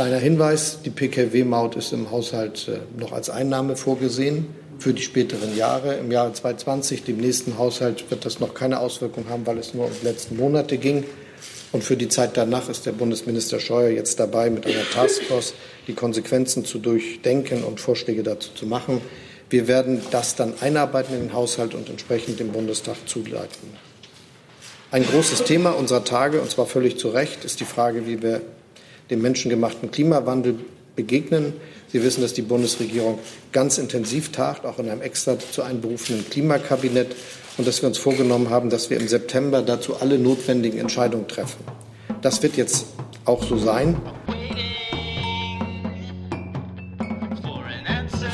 Kleiner Hinweis, die Pkw-Maut ist im Haushalt äh, noch als Einnahme vorgesehen für die späteren Jahre. Im Jahre 2020, dem nächsten Haushalt, wird das noch keine Auswirkung haben, weil es nur um die letzten Monate ging. Und für die Zeit danach ist der Bundesminister Scheuer jetzt dabei, mit einer Taskforce die Konsequenzen zu durchdenken und Vorschläge dazu zu machen. Wir werden das dann einarbeiten in den Haushalt und entsprechend dem Bundestag zuleiten. Ein großes Thema unserer Tage, und zwar völlig zu Recht, ist die Frage, wie wir dem menschengemachten Klimawandel begegnen. Sie wissen, dass die Bundesregierung ganz intensiv tagt, auch in einem extra zu einberufenen Klimakabinett und dass wir uns vorgenommen haben, dass wir im September dazu alle notwendigen Entscheidungen treffen. Das wird jetzt auch so sein.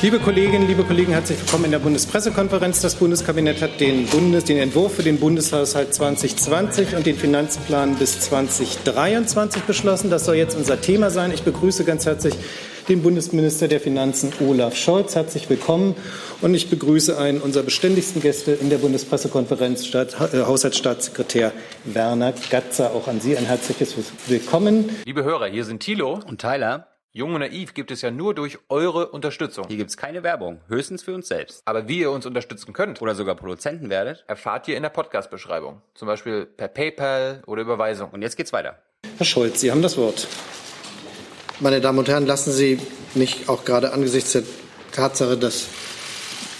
Liebe Kolleginnen, liebe Kollegen, herzlich willkommen in der Bundespressekonferenz. Das Bundeskabinett hat den, Bundes-, den Entwurf für den Bundeshaushalt 2020 und den Finanzplan bis 2023 beschlossen. Das soll jetzt unser Thema sein. Ich begrüße ganz herzlich den Bundesminister der Finanzen Olaf Scholz. Herzlich willkommen. Und ich begrüße einen unserer beständigsten Gäste in der Bundespressekonferenz, Staat, äh, Haushaltsstaatssekretär Werner Gatzer. Auch an Sie ein herzliches Willkommen. Liebe Hörer, hier sind Thilo und Tyler. Jung und Naiv gibt es ja nur durch eure Unterstützung. Hier gibt es keine Werbung, höchstens für uns selbst. Aber wie ihr uns unterstützen könnt oder sogar Produzenten werdet, erfahrt ihr in der Podcast-Beschreibung. Zum Beispiel per PayPal oder Überweisung. Und jetzt geht's weiter. Herr Scholz, Sie haben das Wort. Meine Damen und Herren, lassen Sie mich auch gerade angesichts der Tatsache, dass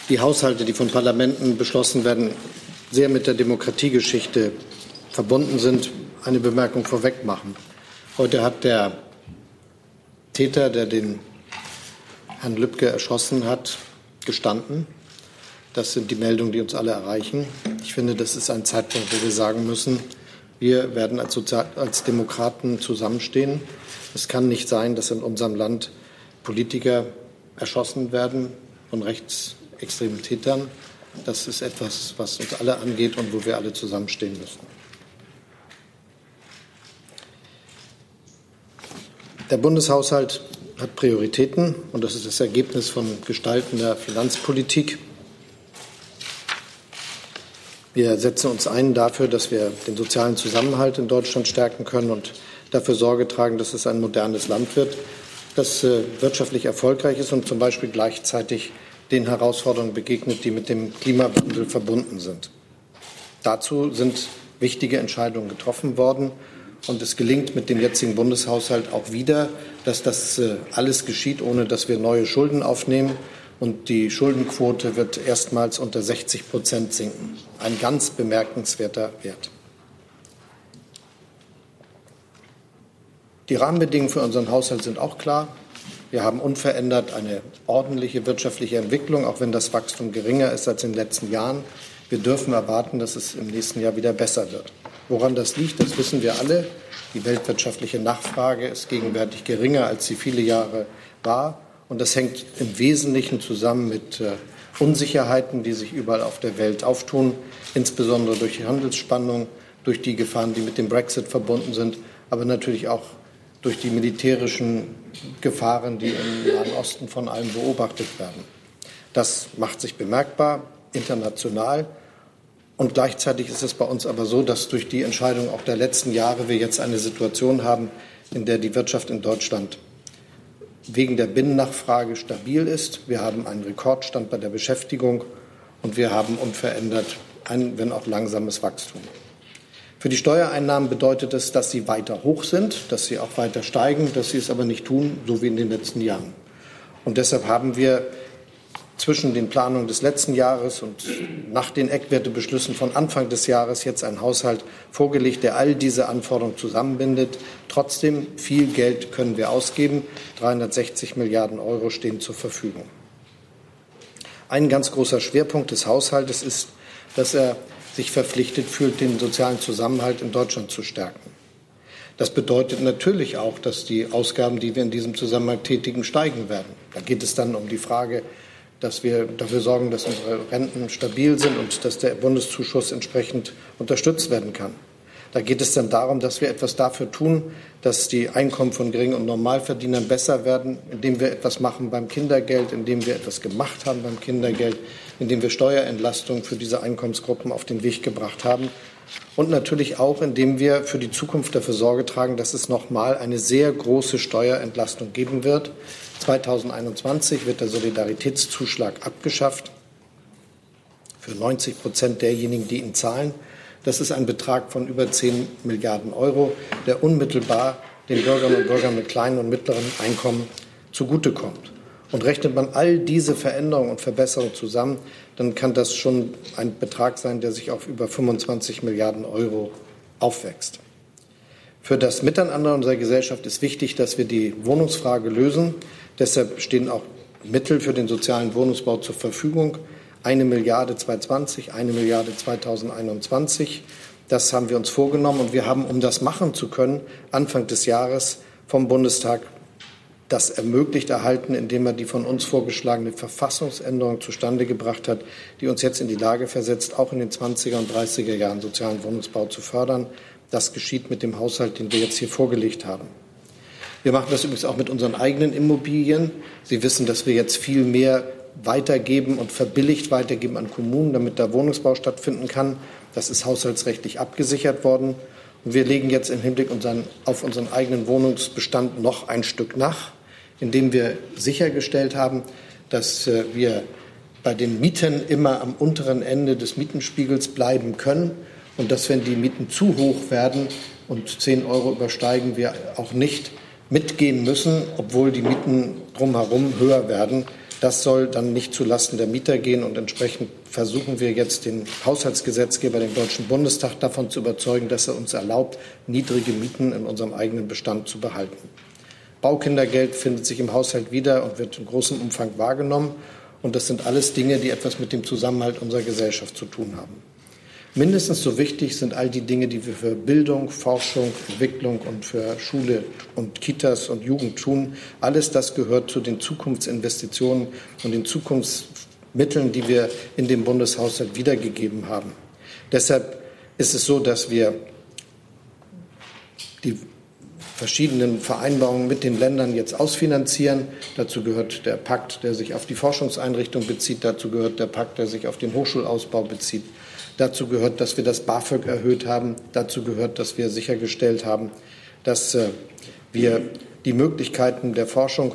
die Haushalte, die von Parlamenten beschlossen werden, sehr mit der Demokratiegeschichte verbunden sind, eine Bemerkung vorweg machen. Heute hat der Täter, der den Herrn Lübcke erschossen hat, gestanden. Das sind die Meldungen, die uns alle erreichen. Ich finde, das ist ein Zeitpunkt, wo wir sagen müssen, wir werden als, Sozial als Demokraten zusammenstehen. Es kann nicht sein, dass in unserem Land Politiker erschossen werden von rechtsextremen Tätern. Das ist etwas, was uns alle angeht und wo wir alle zusammenstehen müssen. Der Bundeshaushalt hat Prioritäten und das ist das Ergebnis von Gestalten der Finanzpolitik. Wir setzen uns ein dafür, dass wir den sozialen Zusammenhalt in Deutschland stärken können und dafür Sorge tragen, dass es ein modernes Land wird, das äh, wirtschaftlich erfolgreich ist und zum Beispiel gleichzeitig den Herausforderungen begegnet, die mit dem Klimawandel verbunden sind. Dazu sind wichtige Entscheidungen getroffen worden. Und es gelingt mit dem jetzigen Bundeshaushalt auch wieder, dass das äh, alles geschieht, ohne dass wir neue Schulden aufnehmen. Und die Schuldenquote wird erstmals unter 60 Prozent sinken. Ein ganz bemerkenswerter Wert. Die Rahmenbedingungen für unseren Haushalt sind auch klar. Wir haben unverändert eine ordentliche wirtschaftliche Entwicklung, auch wenn das Wachstum geringer ist als in den letzten Jahren. Wir dürfen erwarten, dass es im nächsten Jahr wieder besser wird. Woran das liegt, das wissen wir alle. Die weltwirtschaftliche Nachfrage ist gegenwärtig geringer, als sie viele Jahre war. Und das hängt im Wesentlichen zusammen mit äh, Unsicherheiten, die sich überall auf der Welt auftun, insbesondere durch die Handelsspannung, durch die Gefahren, die mit dem Brexit verbunden sind, aber natürlich auch durch die militärischen Gefahren, die im Nahen Osten von allen beobachtet werden. Das macht sich bemerkbar international. Und gleichzeitig ist es bei uns aber so, dass durch die Entscheidung auch der letzten Jahre wir jetzt eine Situation haben, in der die Wirtschaft in Deutschland wegen der Binnennachfrage stabil ist. Wir haben einen Rekordstand bei der Beschäftigung und wir haben unverändert ein, wenn auch langsames Wachstum. Für die Steuereinnahmen bedeutet es, dass sie weiter hoch sind, dass sie auch weiter steigen, dass sie es aber nicht tun, so wie in den letzten Jahren. Und deshalb haben wir zwischen den Planungen des letzten Jahres und nach den Eckwertebeschlüssen von Anfang des Jahres jetzt ein Haushalt vorgelegt, der all diese Anforderungen zusammenbindet. Trotzdem viel Geld können wir ausgeben. 360 Milliarden Euro stehen zur Verfügung. Ein ganz großer Schwerpunkt des Haushaltes ist, dass er sich verpflichtet fühlt, den sozialen Zusammenhalt in Deutschland zu stärken. Das bedeutet natürlich auch, dass die Ausgaben, die wir in diesem Zusammenhang tätigen, steigen werden. Da geht es dann um die Frage, dass wir dafür sorgen, dass unsere Renten stabil sind und dass der Bundeszuschuss entsprechend unterstützt werden kann. Da geht es dann darum, dass wir etwas dafür tun, dass die Einkommen von Gering- und Normalverdienern besser werden, indem wir etwas machen beim Kindergeld, indem wir etwas gemacht haben beim Kindergeld, indem wir Steuerentlastungen für diese Einkommensgruppen auf den Weg gebracht haben. Und natürlich auch, indem wir für die Zukunft dafür Sorge tragen, dass es nochmal eine sehr große Steuerentlastung geben wird. 2021 wird der Solidaritätszuschlag abgeschafft für 90 Prozent derjenigen, die ihn zahlen. Das ist ein Betrag von über 10 Milliarden Euro, der unmittelbar den Bürgerinnen und Bürgern mit kleinen und mittleren Einkommen zugutekommt. Und rechnet man all diese Veränderungen und Verbesserungen zusammen, dann kann das schon ein Betrag sein, der sich auf über 25 Milliarden Euro aufwächst. Für das Miteinander unserer Gesellschaft ist wichtig, dass wir die Wohnungsfrage lösen. Deshalb stehen auch Mittel für den sozialen Wohnungsbau zur Verfügung eine Milliarde 2020, eine Milliarde 2021. Das haben wir uns vorgenommen und wir haben, um das machen zu können, Anfang des Jahres vom Bundestag das ermöglicht erhalten, indem er die von uns vorgeschlagene Verfassungsänderung zustande gebracht hat, die uns jetzt in die Lage versetzt, auch in den 20er und 30er Jahren sozialen Wohnungsbau zu fördern. Das geschieht mit dem Haushalt, den wir jetzt hier vorgelegt haben. Wir machen das übrigens auch mit unseren eigenen Immobilien. Sie wissen, dass wir jetzt viel mehr weitergeben und verbilligt weitergeben an Kommunen, damit da Wohnungsbau stattfinden kann. Das ist haushaltsrechtlich abgesichert worden. Und wir legen jetzt im Hinblick auf unseren eigenen Wohnungsbestand noch ein Stück nach, indem wir sichergestellt haben, dass äh, wir bei den Mieten immer am unteren Ende des Mietenspiegels bleiben können und dass, wenn die Mieten zu hoch werden und 10 Euro übersteigen, wir auch nicht mitgehen müssen, obwohl die Mieten drumherum höher werden. Das soll dann nicht zulasten der Mieter gehen und entsprechend versuchen wir jetzt den Haushaltsgesetzgeber, den Deutschen Bundestag, davon zu überzeugen, dass er uns erlaubt, niedrige Mieten in unserem eigenen Bestand zu behalten. Baukindergeld findet sich im Haushalt wieder und wird in großem Umfang wahrgenommen. Und das sind alles Dinge, die etwas mit dem Zusammenhalt unserer Gesellschaft zu tun haben. Mindestens so wichtig sind all die Dinge, die wir für Bildung, Forschung, Entwicklung und für Schule und Kitas und Jugend tun. Alles das gehört zu den Zukunftsinvestitionen und den Zukunftsmitteln, die wir in dem Bundeshaushalt wiedergegeben haben. Deshalb ist es so, dass wir die verschiedenen Vereinbarungen mit den Ländern jetzt ausfinanzieren. Dazu gehört der Pakt, der sich auf die Forschungseinrichtung bezieht. Dazu gehört der Pakt, der sich auf den Hochschulausbau bezieht. Dazu gehört, dass wir das BAföG erhöht haben. Dazu gehört, dass wir sichergestellt haben, dass äh, wir die Möglichkeiten der Forschung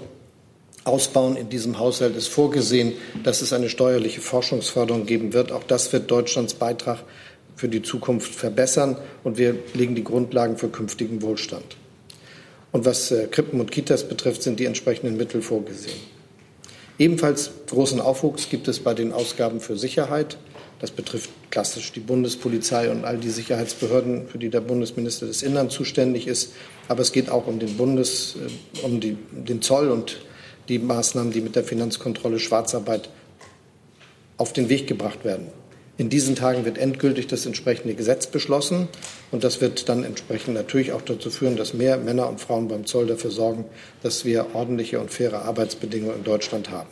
ausbauen. In diesem Haushalt ist vorgesehen, dass es eine steuerliche Forschungsförderung geben wird. Auch das wird Deutschlands Beitrag für die Zukunft verbessern und wir legen die Grundlagen für künftigen Wohlstand. Und was äh, Krippen und Kitas betrifft, sind die entsprechenden Mittel vorgesehen. Ebenfalls großen Aufwuchs gibt es bei den Ausgaben für Sicherheit. Das betrifft klassisch die Bundespolizei und all die Sicherheitsbehörden, für die der Bundesminister des Innern zuständig ist. Aber es geht auch um den Bundes, äh, um die, den Zoll und die Maßnahmen, die mit der Finanzkontrolle Schwarzarbeit auf den Weg gebracht werden. In diesen Tagen wird endgültig das entsprechende Gesetz beschlossen und das wird dann entsprechend natürlich auch dazu führen, dass mehr Männer und Frauen beim Zoll dafür sorgen, dass wir ordentliche und faire Arbeitsbedingungen in Deutschland haben.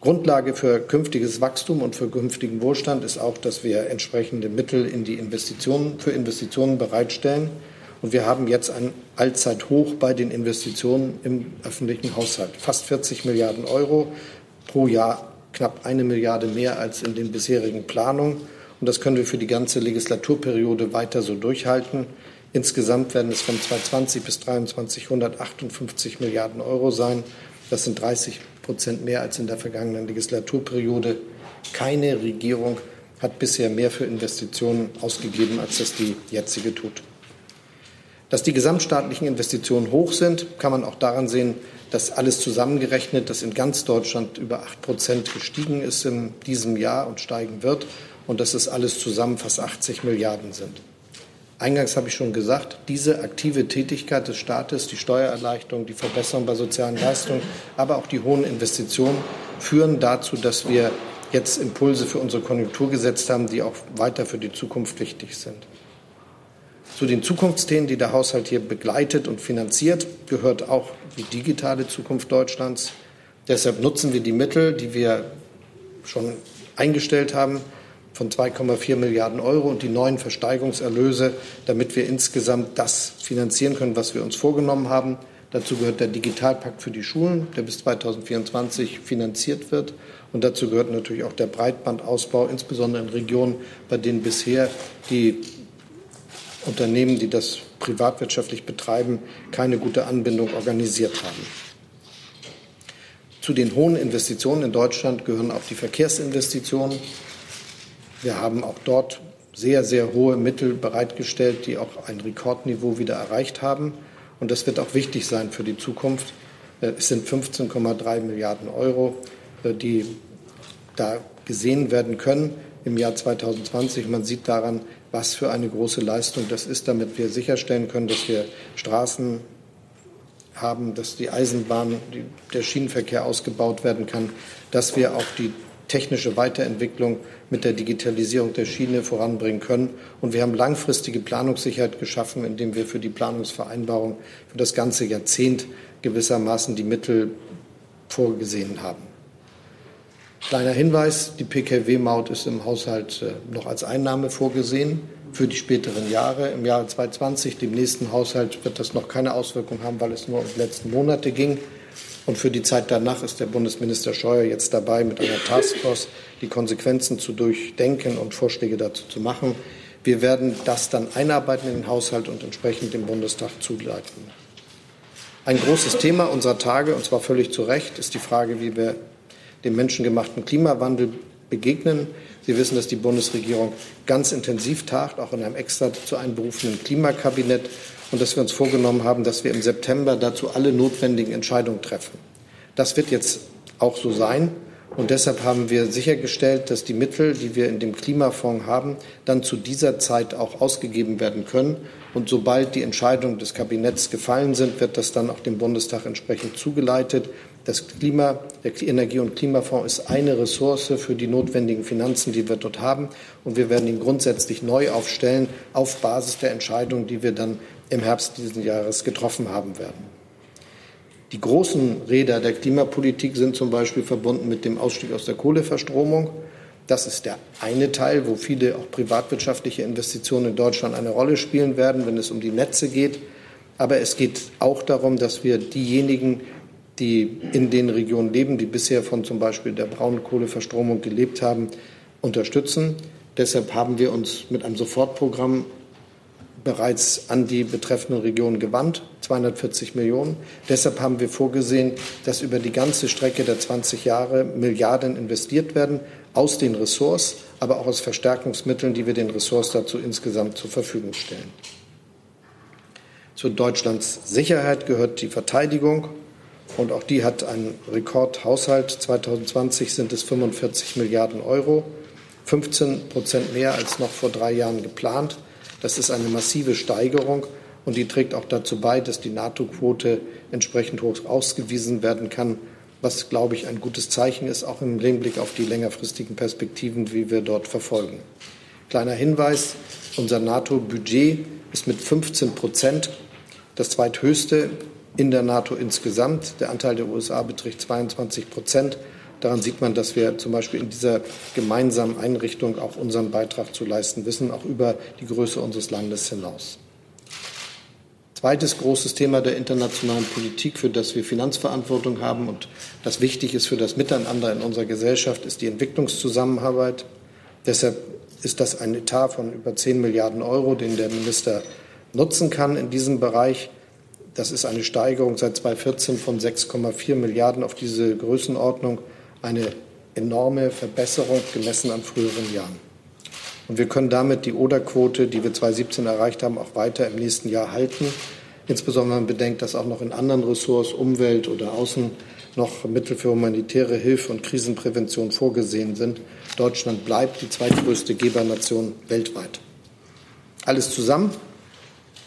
Grundlage für künftiges Wachstum und für künftigen Wohlstand ist auch, dass wir entsprechende Mittel in die Investitionen, für Investitionen bereitstellen. Und wir haben jetzt ein Allzeithoch bei den Investitionen im öffentlichen Haushalt. Fast 40 Milliarden Euro pro Jahr, knapp eine Milliarde mehr als in den bisherigen Planungen. Und das können wir für die ganze Legislaturperiode weiter so durchhalten. Insgesamt werden es von 2020 bis 2023 158 Milliarden Euro sein. Das sind 30 Prozent mehr als in der vergangenen Legislaturperiode. Keine Regierung hat bisher mehr für Investitionen ausgegeben, als das die jetzige tut. Dass die gesamtstaatlichen Investitionen hoch sind, kann man auch daran sehen, dass alles zusammengerechnet, das in ganz Deutschland über 8 Prozent gestiegen ist in diesem Jahr und steigen wird und dass es alles zusammen fast 80 Milliarden sind. Eingangs habe ich schon gesagt, diese aktive Tätigkeit des Staates, die Steuererleichterung, die Verbesserung bei sozialen Leistungen, aber auch die hohen Investitionen führen dazu, dass wir jetzt Impulse für unsere Konjunktur gesetzt haben, die auch weiter für die Zukunft wichtig sind. Zu den Zukunftsthemen, die der Haushalt hier begleitet und finanziert, gehört auch die digitale Zukunft Deutschlands. Deshalb nutzen wir die Mittel, die wir schon eingestellt haben, von 2,4 Milliarden Euro und die neuen Versteigerungserlöse, damit wir insgesamt das finanzieren können, was wir uns vorgenommen haben. Dazu gehört der Digitalpakt für die Schulen, der bis 2024 finanziert wird. Und dazu gehört natürlich auch der Breitbandausbau, insbesondere in Regionen, bei denen bisher die Unternehmen, die das privatwirtschaftlich betreiben, keine gute Anbindung organisiert haben. Zu den hohen Investitionen in Deutschland gehören auch die Verkehrsinvestitionen. Wir haben auch dort sehr, sehr hohe Mittel bereitgestellt, die auch ein Rekordniveau wieder erreicht haben. Und das wird auch wichtig sein für die Zukunft. Äh, es sind 15,3 Milliarden Euro, äh, die da gesehen werden können im Jahr 2020. Man sieht daran, was für eine große Leistung das ist, damit wir sicherstellen können, dass wir Straßen haben, dass die Eisenbahn, der Schienenverkehr ausgebaut werden kann, dass wir auch die technische Weiterentwicklung mit der Digitalisierung der Schiene voranbringen können. Und wir haben langfristige Planungssicherheit geschaffen, indem wir für die Planungsvereinbarung für das ganze Jahrzehnt gewissermaßen die Mittel vorgesehen haben. Kleiner Hinweis, die Pkw-Maut ist im Haushalt äh, noch als Einnahme vorgesehen für die späteren Jahre. Im Jahre 2020, dem nächsten Haushalt, wird das noch keine Auswirkung haben, weil es nur um die letzten Monate ging. Und für die Zeit danach ist der Bundesminister Scheuer jetzt dabei, mit einer Taskforce die Konsequenzen zu durchdenken und Vorschläge dazu zu machen. Wir werden das dann einarbeiten in den Haushalt und entsprechend dem Bundestag zuleiten. Ein großes Thema unserer Tage, und zwar völlig zu Recht, ist die Frage, wie wir dem menschengemachten Klimawandel begegnen. Sie wissen, dass die Bundesregierung ganz intensiv tagt, auch in einem extra zu einberufenen Klimakabinett und dass wir uns vorgenommen haben, dass wir im September dazu alle notwendigen Entscheidungen treffen. Das wird jetzt auch so sein. Und deshalb haben wir sichergestellt, dass die Mittel, die wir in dem Klimafonds haben, dann zu dieser Zeit auch ausgegeben werden können. Und sobald die Entscheidungen des Kabinetts gefallen sind, wird das dann auch dem Bundestag entsprechend zugeleitet. Das Klima, der Energie- und Klimafonds ist eine Ressource für die notwendigen Finanzen, die wir dort haben. Und wir werden ihn grundsätzlich neu aufstellen auf Basis der Entscheidungen, die wir dann im Herbst dieses Jahres getroffen haben werden. Die großen Räder der Klimapolitik sind zum Beispiel verbunden mit dem Ausstieg aus der Kohleverstromung. Das ist der eine Teil, wo viele auch privatwirtschaftliche Investitionen in Deutschland eine Rolle spielen werden, wenn es um die Netze geht. Aber es geht auch darum, dass wir diejenigen, die in den Regionen leben, die bisher von zum Beispiel der Braunkohleverstromung gelebt haben, unterstützen. Deshalb haben wir uns mit einem Sofortprogramm bereits an die betreffenden Regionen gewandt, 240 Millionen. Deshalb haben wir vorgesehen, dass über die ganze Strecke der 20 Jahre Milliarden investiert werden aus den Ressorts, aber auch aus Verstärkungsmitteln, die wir den Ressorts dazu insgesamt zur Verfügung stellen. Zu Deutschlands Sicherheit gehört die Verteidigung. Und auch die hat einen Rekordhaushalt. 2020 sind es 45 Milliarden Euro, 15 Prozent mehr als noch vor drei Jahren geplant. Das ist eine massive Steigerung und die trägt auch dazu bei, dass die NATO-Quote entsprechend hoch ausgewiesen werden kann, was, glaube ich, ein gutes Zeichen ist, auch im Hinblick auf die längerfristigen Perspektiven, wie wir dort verfolgen. Kleiner Hinweis, unser NATO-Budget ist mit 15 Prozent das zweithöchste in der NATO insgesamt. Der Anteil der USA beträgt 22 Prozent. Daran sieht man, dass wir zum Beispiel in dieser gemeinsamen Einrichtung auch unseren Beitrag zu leisten wissen, auch über die Größe unseres Landes hinaus. Zweites großes Thema der internationalen Politik, für das wir Finanzverantwortung haben und das wichtig ist für das Miteinander in unserer Gesellschaft, ist die Entwicklungszusammenarbeit. Deshalb ist das ein Etat von über 10 Milliarden Euro, den der Minister nutzen kann in diesem Bereich. Das ist eine Steigerung seit 2014 von 6,4 Milliarden auf diese Größenordnung eine enorme Verbesserung gemessen an früheren Jahren. Und wir können damit die Oder-Quote, die wir 2017 erreicht haben, auch weiter im nächsten Jahr halten. Insbesondere wenn man bedenkt, dass auch noch in anderen Ressorts, Umwelt oder Außen, noch Mittel für humanitäre Hilfe und Krisenprävention vorgesehen sind. Deutschland bleibt die zweitgrößte Gebernation weltweit. Alles zusammen.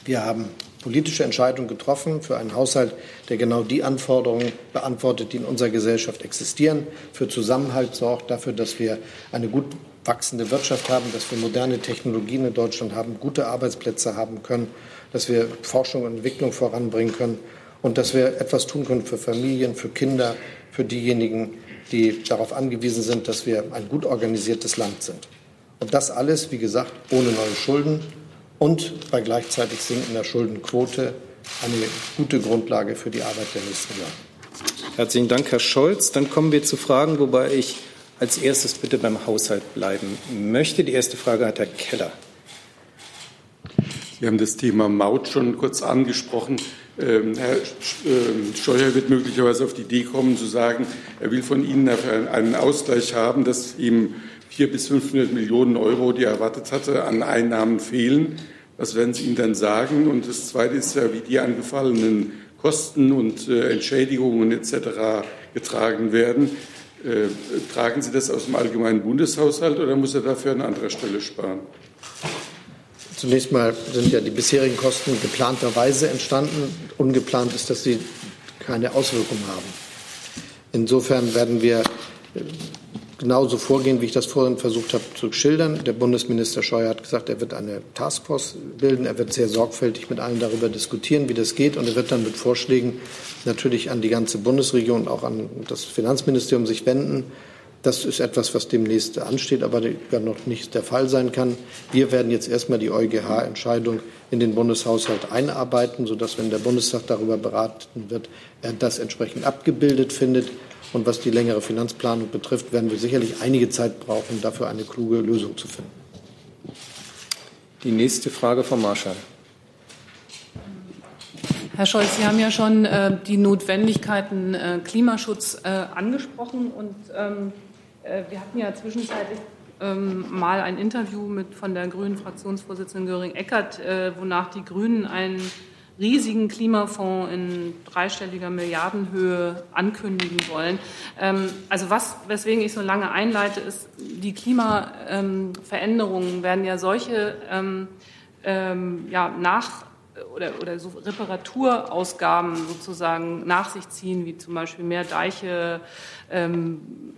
Wir haben politische Entscheidung getroffen für einen Haushalt, der genau die Anforderungen beantwortet, die in unserer Gesellschaft existieren, für Zusammenhalt sorgt, dafür, dass wir eine gut wachsende Wirtschaft haben, dass wir moderne Technologien in Deutschland haben, gute Arbeitsplätze haben können, dass wir Forschung und Entwicklung voranbringen können und dass wir etwas tun können für Familien, für Kinder, für diejenigen, die darauf angewiesen sind, dass wir ein gut organisiertes Land sind. Und das alles, wie gesagt, ohne neue Schulden, und bei gleichzeitig sinkender Schuldenquote eine gute Grundlage für die Arbeit der nächsten Jahre. Herzlichen Dank, Herr Scholz. Dann kommen wir zu Fragen, wobei ich als erstes bitte beim Haushalt bleiben möchte. Die erste Frage hat Herr Keller. Sie haben das Thema Maut schon kurz angesprochen. Ähm, Herr ähm, Scheuer wird möglicherweise auf die Idee kommen, zu sagen, er will von Ihnen einen Ausgleich haben, dass ihm 400 bis 500 Millionen Euro, die er erwartet hatte, an Einnahmen fehlen. Was werden Sie ihm dann sagen? Und das Zweite ist ja, wie die angefallenen Kosten und äh, Entschädigungen etc. getragen werden. Äh, tragen Sie das aus dem allgemeinen Bundeshaushalt oder muss er dafür an anderer Stelle sparen? Zunächst mal sind ja die bisherigen Kosten geplanterweise entstanden. Ungeplant ist, dass sie keine Auswirkungen haben. Insofern werden wir genauso vorgehen, wie ich das vorhin versucht habe zu schildern. Der Bundesminister Scheuer hat gesagt, er wird eine Taskforce bilden. Er wird sehr sorgfältig mit allen darüber diskutieren, wie das geht. Und er wird dann mit Vorschlägen natürlich an die ganze Bundesregierung und auch an das Finanzministerium sich wenden. Das ist etwas, was demnächst ansteht, aber noch nicht der Fall sein kann. Wir werden jetzt erstmal die EuGH-Entscheidung in den Bundeshaushalt einarbeiten, sodass, wenn der Bundestag darüber beraten wird, er das entsprechend abgebildet findet. Und was die längere Finanzplanung betrifft, werden wir sicherlich einige Zeit brauchen, dafür eine kluge Lösung zu finden. Die nächste Frage von Marschall. Herr Scholz, Sie haben ja schon äh, die Notwendigkeiten äh, Klimaschutz äh, angesprochen und ähm, äh, wir hatten ja zwischenzeitlich ähm, mal ein Interview mit von der Grünen Fraktionsvorsitzenden Göring-Eckert, äh, wonach die Grünen einen riesigen Klimafonds in dreistelliger Milliardenhöhe ankündigen wollen. Ähm, also was, weswegen ich so lange einleite, ist, die Klimaveränderungen werden ja solche ähm, ähm, ja, nach oder, oder so Reparaturausgaben sozusagen nach sich ziehen, wie zum Beispiel mehr Deiche, ähm,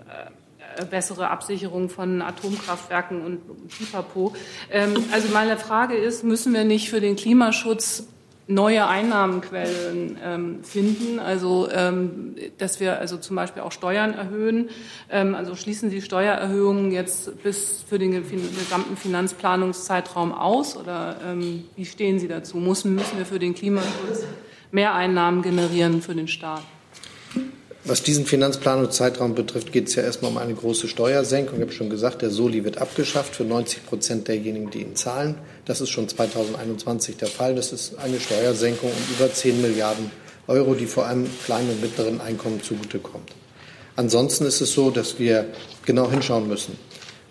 äh, bessere Absicherung von Atomkraftwerken und Pipapo. Ähm, also meine Frage ist, müssen wir nicht für den Klimaschutz neue Einnahmenquellen ähm, finden, also ähm, dass wir also zum Beispiel auch Steuern erhöhen. Ähm, also schließen Sie Steuererhöhungen jetzt bis für den gesamten Finanzplanungszeitraum aus oder ähm, wie stehen Sie dazu? Müssen, müssen wir für den Klimaschutz mehr Einnahmen generieren für den Staat? Was diesen Finanzplanungszeitraum betrifft, geht es ja erstmal um eine große Steuersenkung. Ich habe schon gesagt, der Soli wird abgeschafft für 90 Prozent derjenigen, die ihn zahlen. Das ist schon 2021 der Fall. Das ist eine Steuersenkung um über 10 Milliarden Euro, die vor allem kleinen und mittleren Einkommen zugutekommt. Ansonsten ist es so, dass wir genau hinschauen müssen.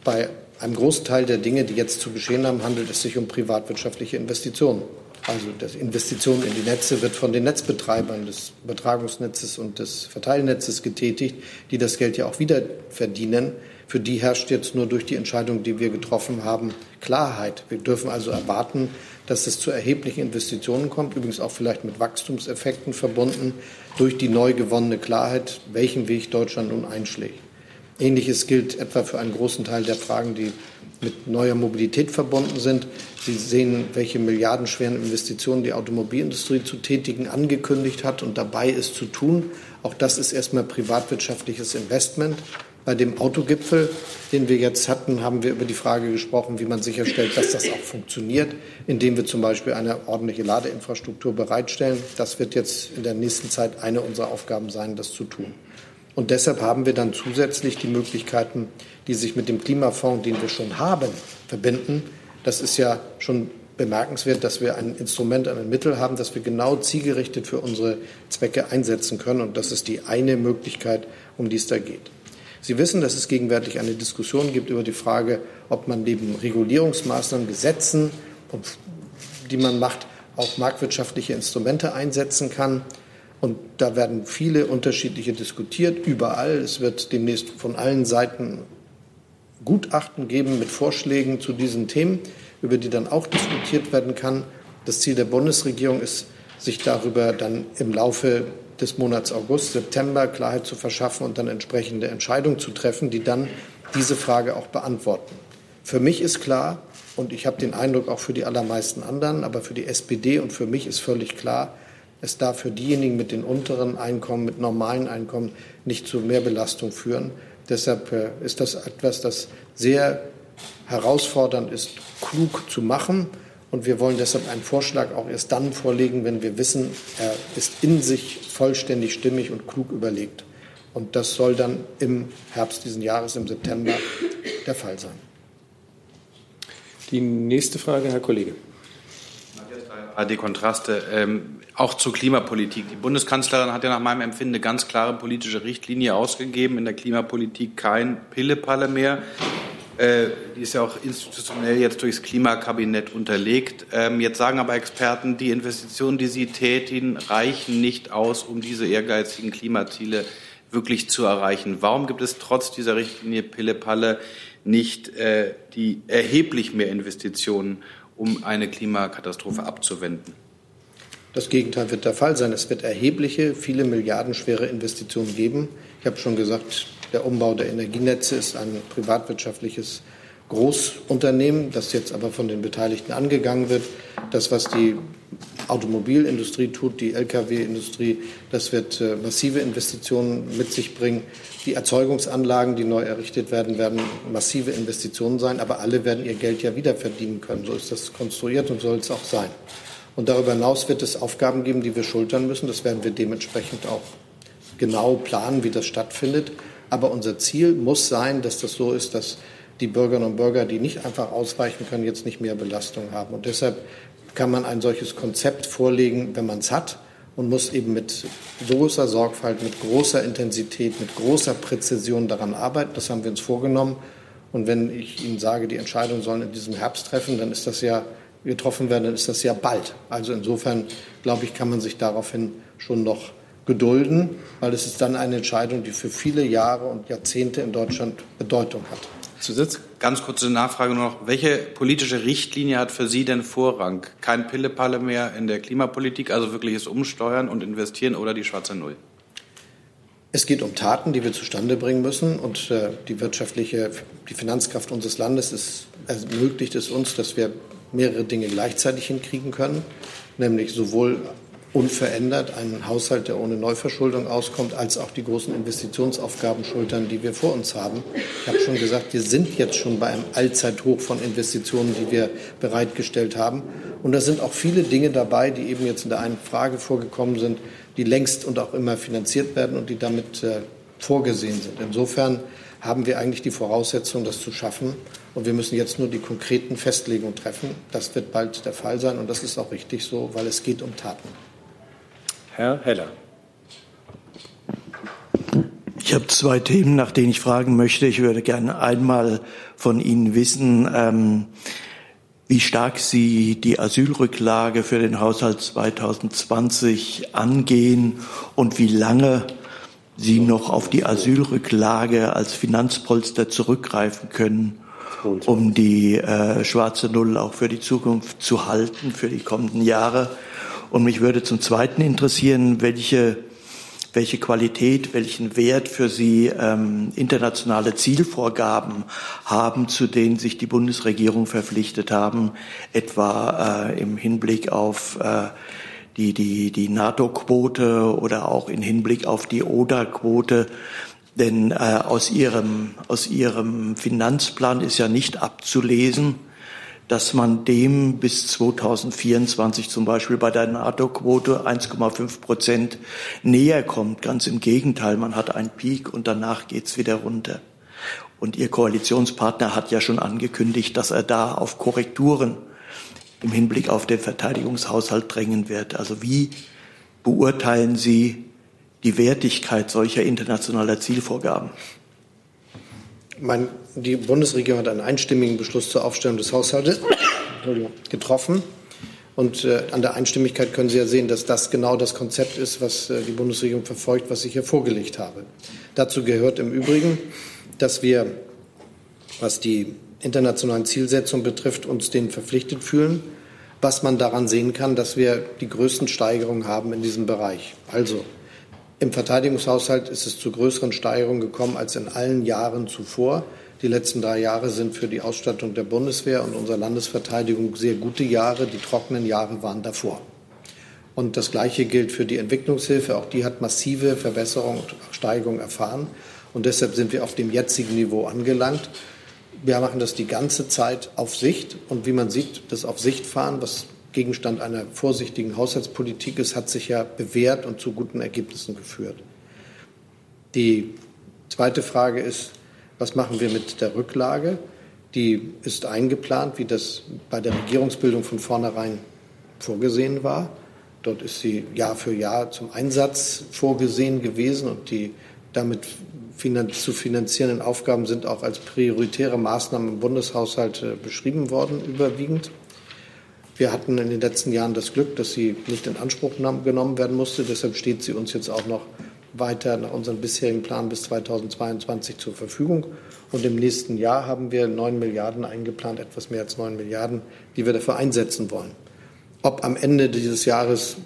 Bei einem großen Teil der Dinge, die jetzt zu geschehen haben, handelt es sich um privatwirtschaftliche Investitionen. Also das Investition in die Netze wird von den Netzbetreibern des Übertragungsnetzes und des Verteilnetzes getätigt, die das Geld ja auch wieder verdienen. Für die herrscht jetzt nur durch die Entscheidung, die wir getroffen haben, Klarheit. Wir dürfen also erwarten, dass es zu erheblichen Investitionen kommt, übrigens auch vielleicht mit Wachstumseffekten verbunden, durch die neu gewonnene Klarheit, welchen Weg Deutschland nun einschlägt. Ähnliches gilt etwa für einen großen Teil der Fragen, die mit neuer Mobilität verbunden sind. Sie sehen, welche milliardenschweren Investitionen die Automobilindustrie zu tätigen angekündigt hat und dabei ist zu tun. Auch das ist erstmal privatwirtschaftliches Investment. Bei dem Autogipfel, den wir jetzt hatten, haben wir über die Frage gesprochen, wie man sicherstellt, dass das auch funktioniert, indem wir zum Beispiel eine ordentliche Ladeinfrastruktur bereitstellen. Das wird jetzt in der nächsten Zeit eine unserer Aufgaben sein, das zu tun. Und deshalb haben wir dann zusätzlich die Möglichkeiten, die sich mit dem Klimafonds, den wir schon haben, verbinden. Das ist ja schon bemerkenswert, dass wir ein Instrument, ein Mittel haben, das wir genau zielgerichtet für unsere Zwecke einsetzen können. Und das ist die eine Möglichkeit, um die es da geht. Sie wissen, dass es gegenwärtig eine Diskussion gibt über die Frage, ob man neben Regulierungsmaßnahmen, Gesetzen, die man macht, auch marktwirtschaftliche Instrumente einsetzen kann. Und da werden viele unterschiedliche diskutiert, überall. Es wird demnächst von allen Seiten Gutachten geben mit Vorschlägen zu diesen Themen, über die dann auch diskutiert werden kann. Das Ziel der Bundesregierung ist, sich darüber dann im Laufe des Monats August, September Klarheit zu verschaffen und dann entsprechende Entscheidungen zu treffen, die dann diese Frage auch beantworten. Für mich ist klar, und ich habe den Eindruck auch für die allermeisten anderen, aber für die SPD und für mich ist völlig klar, es darf für diejenigen mit den unteren Einkommen, mit normalen Einkommen nicht zu Mehrbelastung führen. Deshalb äh, ist das etwas, das sehr herausfordernd ist, klug zu machen Und wir wollen deshalb einen Vorschlag auch erst dann vorlegen, wenn wir wissen, er ist in sich vollständig stimmig und klug überlegt. Und das soll dann im Herbst diesen Jahres, im September, der Fall sein. Die nächste Frage, Herr Kollege. Die Kontraste. Ähm, auch zur Klimapolitik. Die Bundeskanzlerin hat ja nach meinem Empfinden eine ganz klare politische Richtlinie ausgegeben. In der Klimapolitik kein Pillepalle mehr. Äh, die ist ja auch institutionell jetzt durchs Klimakabinett unterlegt. Ähm, jetzt sagen aber Experten, die Investitionen, die sie tätigen, reichen nicht aus, um diese ehrgeizigen Klimaziele wirklich zu erreichen. Warum gibt es trotz dieser Richtlinie Pillepalle nicht äh, die erheblich mehr Investitionen, um eine Klimakatastrophe abzuwenden? Das Gegenteil wird der Fall sein. Es wird erhebliche, viele Milliarden schwere Investitionen geben. Ich habe schon gesagt, der Umbau der Energienetze ist ein privatwirtschaftliches Großunternehmen, das jetzt aber von den Beteiligten angegangen wird. Das, was die Automobilindustrie tut, die Lkw-Industrie, das wird äh, massive Investitionen mit sich bringen. Die Erzeugungsanlagen, die neu errichtet werden, werden massive Investitionen sein, aber alle werden ihr Geld ja wieder verdienen können. So ist das konstruiert und soll es auch sein. Und darüber hinaus wird es Aufgaben geben, die wir schultern müssen. Das werden wir dementsprechend auch genau planen, wie das stattfindet. Aber unser Ziel muss sein, dass das so ist, dass die Bürgerinnen und Bürger, die nicht einfach ausweichen können, jetzt nicht mehr Belastung haben. Und deshalb kann man ein solches Konzept vorlegen, wenn man es hat und muss eben mit großer Sorgfalt, mit großer Intensität, mit großer Präzision daran arbeiten. Das haben wir uns vorgenommen. Und wenn ich Ihnen sage, die Entscheidungen sollen in diesem Herbst treffen, dann ist das ja getroffen werden, dann ist das ja bald. Also insofern, glaube ich, kann man sich daraufhin schon noch gedulden, weil es ist dann eine Entscheidung, die für viele Jahre und Jahrzehnte in Deutschland Bedeutung hat. Zusatz? Ganz kurze Nachfrage nur noch. Welche politische Richtlinie hat für Sie denn Vorrang? Kein Pillepalle mehr in der Klimapolitik, also wirkliches Umsteuern und Investieren oder die schwarze Null? Es geht um Taten, die wir zustande bringen müssen. Und äh, die wirtschaftliche, die Finanzkraft unseres Landes ist, ermöglicht es uns, dass wir mehrere Dinge gleichzeitig hinkriegen können, nämlich sowohl unverändert einen Haushalt, der ohne Neuverschuldung auskommt, als auch die großen Investitionsaufgaben schultern, die wir vor uns haben. Ich habe schon gesagt, wir sind jetzt schon bei einem Allzeithoch von Investitionen, die wir bereitgestellt haben. Und da sind auch viele Dinge dabei, die eben jetzt in der einen Frage vorgekommen sind, die längst und auch immer finanziert werden und die damit äh, vorgesehen sind. Insofern haben wir eigentlich die Voraussetzung, das zu schaffen. Und wir müssen jetzt nur die konkreten Festlegungen treffen. Das wird bald der Fall sein und das ist auch richtig so, weil es geht um Taten. Herr Heller. Ich habe zwei Themen, nach denen ich fragen möchte. Ich würde gerne einmal von Ihnen wissen, ähm, wie stark Sie die Asylrücklage für den Haushalt 2020 angehen und wie lange Sie noch auf die Asylrücklage als Finanzpolster zurückgreifen können, um die äh, schwarze Null auch für die Zukunft zu halten, für die kommenden Jahre. Und mich würde zum Zweiten interessieren, welche, welche Qualität, welchen Wert für Sie ähm, internationale Zielvorgaben haben, zu denen sich die Bundesregierung verpflichtet haben, etwa äh, im Hinblick auf äh, die, die, die NATO-Quote oder auch in Hinblick auf die ODA-Quote. Denn äh, aus, ihrem, aus Ihrem Finanzplan ist ja nicht abzulesen, dass man dem bis 2024 zum Beispiel bei der NATO-Quote 1,5 Prozent näher kommt. Ganz im Gegenteil, man hat einen Peak und danach geht's wieder runter. Und Ihr Koalitionspartner hat ja schon angekündigt, dass er da auf Korrekturen im Hinblick auf den Verteidigungshaushalt drängen wird. Also wie beurteilen Sie die Wertigkeit solcher internationaler Zielvorgaben? Mein, die Bundesregierung hat einen einstimmigen Beschluss zur Aufstellung des Haushaltes getroffen. Und äh, an der Einstimmigkeit können Sie ja sehen, dass das genau das Konzept ist, was äh, die Bundesregierung verfolgt, was ich hier vorgelegt habe. Dazu gehört im Übrigen, dass wir, was die internationalen Zielsetzungen betrifft, uns denen verpflichtet fühlen, was man daran sehen kann, dass wir die größten Steigerungen haben in diesem Bereich. Also im Verteidigungshaushalt ist es zu größeren Steigerungen gekommen als in allen Jahren zuvor. Die letzten drei Jahre sind für die Ausstattung der Bundeswehr und unserer Landesverteidigung sehr gute Jahre. Die trockenen Jahre waren davor. Und das Gleiche gilt für die Entwicklungshilfe. Auch die hat massive Verbesserungen und Steigerungen erfahren. Und deshalb sind wir auf dem jetzigen Niveau angelangt. Wir machen das die ganze Zeit auf Sicht. Und wie man sieht, das auf Sicht fahren, was Gegenstand einer vorsichtigen Haushaltspolitik ist, hat sich ja bewährt und zu guten Ergebnissen geführt. Die zweite Frage ist, was machen wir mit der Rücklage? Die ist eingeplant, wie das bei der Regierungsbildung von vornherein vorgesehen war. Dort ist sie Jahr für Jahr zum Einsatz vorgesehen gewesen und die damit zu finanzierenden Aufgaben sind auch als prioritäre Maßnahmen im Bundeshaushalt äh, beschrieben worden, überwiegend. Wir hatten in den letzten Jahren das Glück, dass sie nicht in Anspruch genommen werden musste. Deshalb steht sie uns jetzt auch noch weiter nach unserem bisherigen Plan bis 2022 zur Verfügung. Und im nächsten Jahr haben wir neun Milliarden eingeplant, etwas mehr als neun Milliarden, die wir dafür einsetzen wollen. Ob am Ende dieses Jahres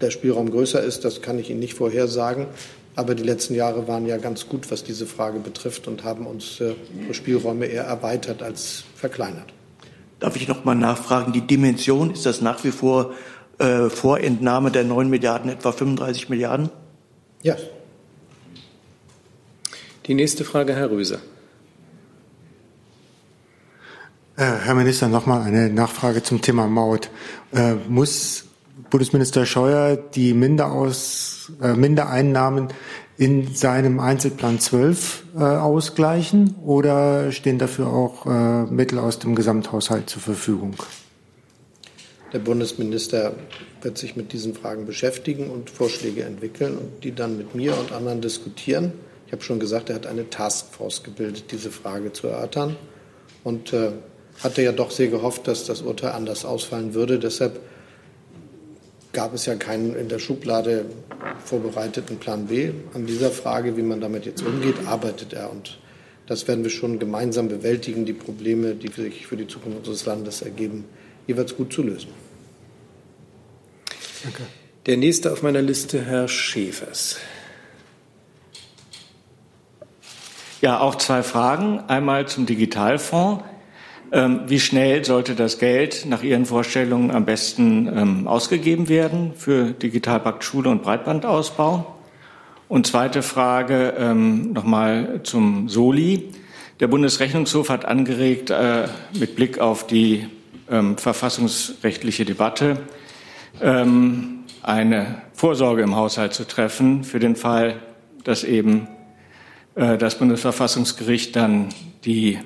der Spielraum größer ist, das kann ich Ihnen nicht vorhersagen. Aber die letzten Jahre waren ja ganz gut, was diese Frage betrifft und haben uns äh, Spielräume eher erweitert als verkleinert. Darf ich noch mal nachfragen, die Dimension, ist das nach wie vor äh, vor Entnahme der 9 Milliarden etwa 35 Milliarden? Ja. Die nächste Frage, Herr Röser. Äh, Herr Minister, noch mal eine Nachfrage zum Thema Maut. Äh, muss Bundesminister Scheuer die Minderaus, äh, Mindereinnahmen in seinem Einzelplan 12 äh, ausgleichen oder stehen dafür auch äh, Mittel aus dem Gesamthaushalt zur Verfügung? Der Bundesminister wird sich mit diesen Fragen beschäftigen und Vorschläge entwickeln und die dann mit mir und anderen diskutieren. Ich habe schon gesagt, er hat eine Taskforce gebildet, diese Frage zu erörtern und äh, hatte ja doch sehr gehofft, dass das Urteil anders ausfallen würde. Deshalb gab es ja keinen in der Schublade vorbereiteten Plan B. An dieser Frage, wie man damit jetzt umgeht, arbeitet er. Und das werden wir schon gemeinsam bewältigen, die Probleme, die sich für die Zukunft unseres Landes ergeben, jeweils gut zu lösen. Danke. Der nächste auf meiner Liste, Herr Schäfers. Ja, auch zwei Fragen. Einmal zum Digitalfonds. Ähm, wie schnell sollte das Geld nach Ihren Vorstellungen am besten ähm, ausgegeben werden für Digitalpakt Schule und Breitbandausbau? Und zweite Frage ähm, nochmal zum Soli. Der Bundesrechnungshof hat angeregt, äh, mit Blick auf die verfassungsrechtliche Debatte eine Vorsorge im Haushalt zu treffen für den Fall, dass eben äh, das Bundesverfassungsgericht dann die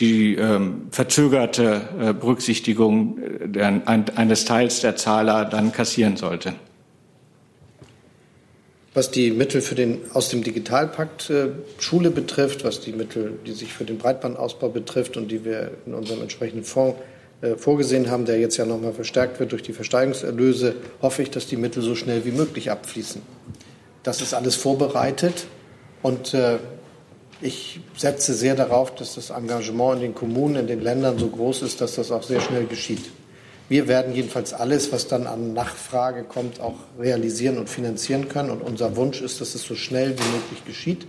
die ähm, verzögerte äh, Berücksichtigung äh, der, ein, eines Teils der Zahler dann kassieren sollte. Was die Mittel für den, aus dem Digitalpakt äh, Schule betrifft, was die Mittel, die sich für den Breitbandausbau betrifft und die wir in unserem entsprechenden Fonds äh, vorgesehen haben, der jetzt ja nochmal verstärkt wird durch die Versteigerungserlöse, hoffe ich, dass die Mittel so schnell wie möglich abfließen. Das ist alles vorbereitet und äh, ich setze sehr darauf, dass das Engagement in den Kommunen, in den Ländern so groß ist, dass das auch sehr schnell geschieht. Wir werden jedenfalls alles, was dann an Nachfrage kommt, auch realisieren und finanzieren können. Und unser Wunsch ist, dass es so schnell wie möglich geschieht.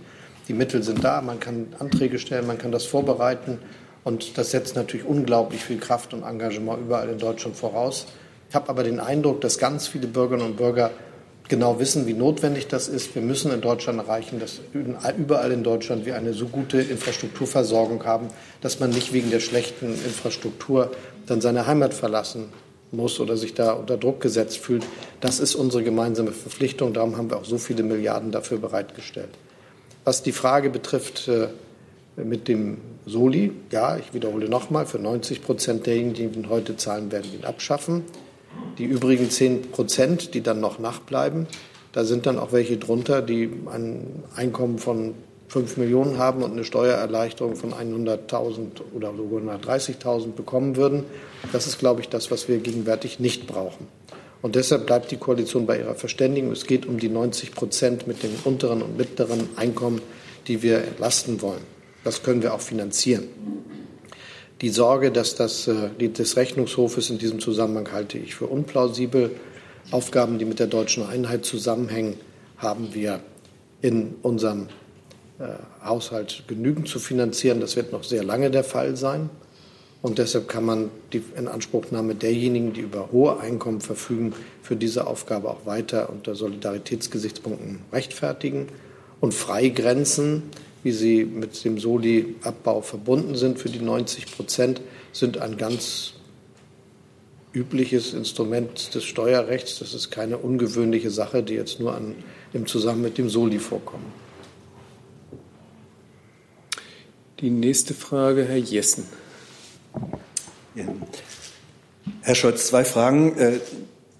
Die Mittel sind da, man kann Anträge stellen, man kann das vorbereiten. Und das setzt natürlich unglaublich viel Kraft und Engagement überall in Deutschland voraus. Ich habe aber den Eindruck, dass ganz viele Bürgerinnen und Bürger genau wissen, wie notwendig das ist. Wir müssen in Deutschland erreichen, dass überall in Deutschland wir eine so gute Infrastrukturversorgung haben, dass man nicht wegen der schlechten Infrastruktur dann seine Heimat verlassen muss oder sich da unter Druck gesetzt fühlt. Das ist unsere gemeinsame Verpflichtung. Darum haben wir auch so viele Milliarden dafür bereitgestellt. Was die Frage betrifft äh, mit dem Soli, ja, ich wiederhole nochmal, für 90 Prozent derjenigen, die ihn heute zahlen, werden wir ihn abschaffen. Die übrigen 10 Prozent, die dann noch nachbleiben, da sind dann auch welche drunter, die ein Einkommen von 5 Millionen haben und eine Steuererleichterung von 100.000 oder sogar 130.000 bekommen würden. Das ist, glaube ich, das, was wir gegenwärtig nicht brauchen. Und deshalb bleibt die Koalition bei ihrer Verständigung. Es geht um die 90 Prozent mit den unteren und mittleren Einkommen, die wir entlasten wollen. Das können wir auch finanzieren. Die Sorge, dass das äh, des Rechnungshofes in diesem Zusammenhang halte ich für unplausibel. Aufgaben, die mit der deutschen Einheit zusammenhängen, haben wir in unserem äh, Haushalt genügend zu finanzieren. Das wird noch sehr lange der Fall sein. Und deshalb kann man die Inanspruchnahme derjenigen, die über hohe Einkommen verfügen, für diese Aufgabe auch weiter unter Solidaritätsgesichtspunkten rechtfertigen. Und Freigrenzen wie sie mit dem Soli-Abbau verbunden sind für die 90 Prozent, sind ein ganz übliches Instrument des Steuerrechts. Das ist keine ungewöhnliche Sache, die jetzt nur an, im Zusammenhang mit dem Soli vorkommt. Die nächste Frage, Herr Jessen. Ja. Herr Scholz, zwei Fragen. Äh,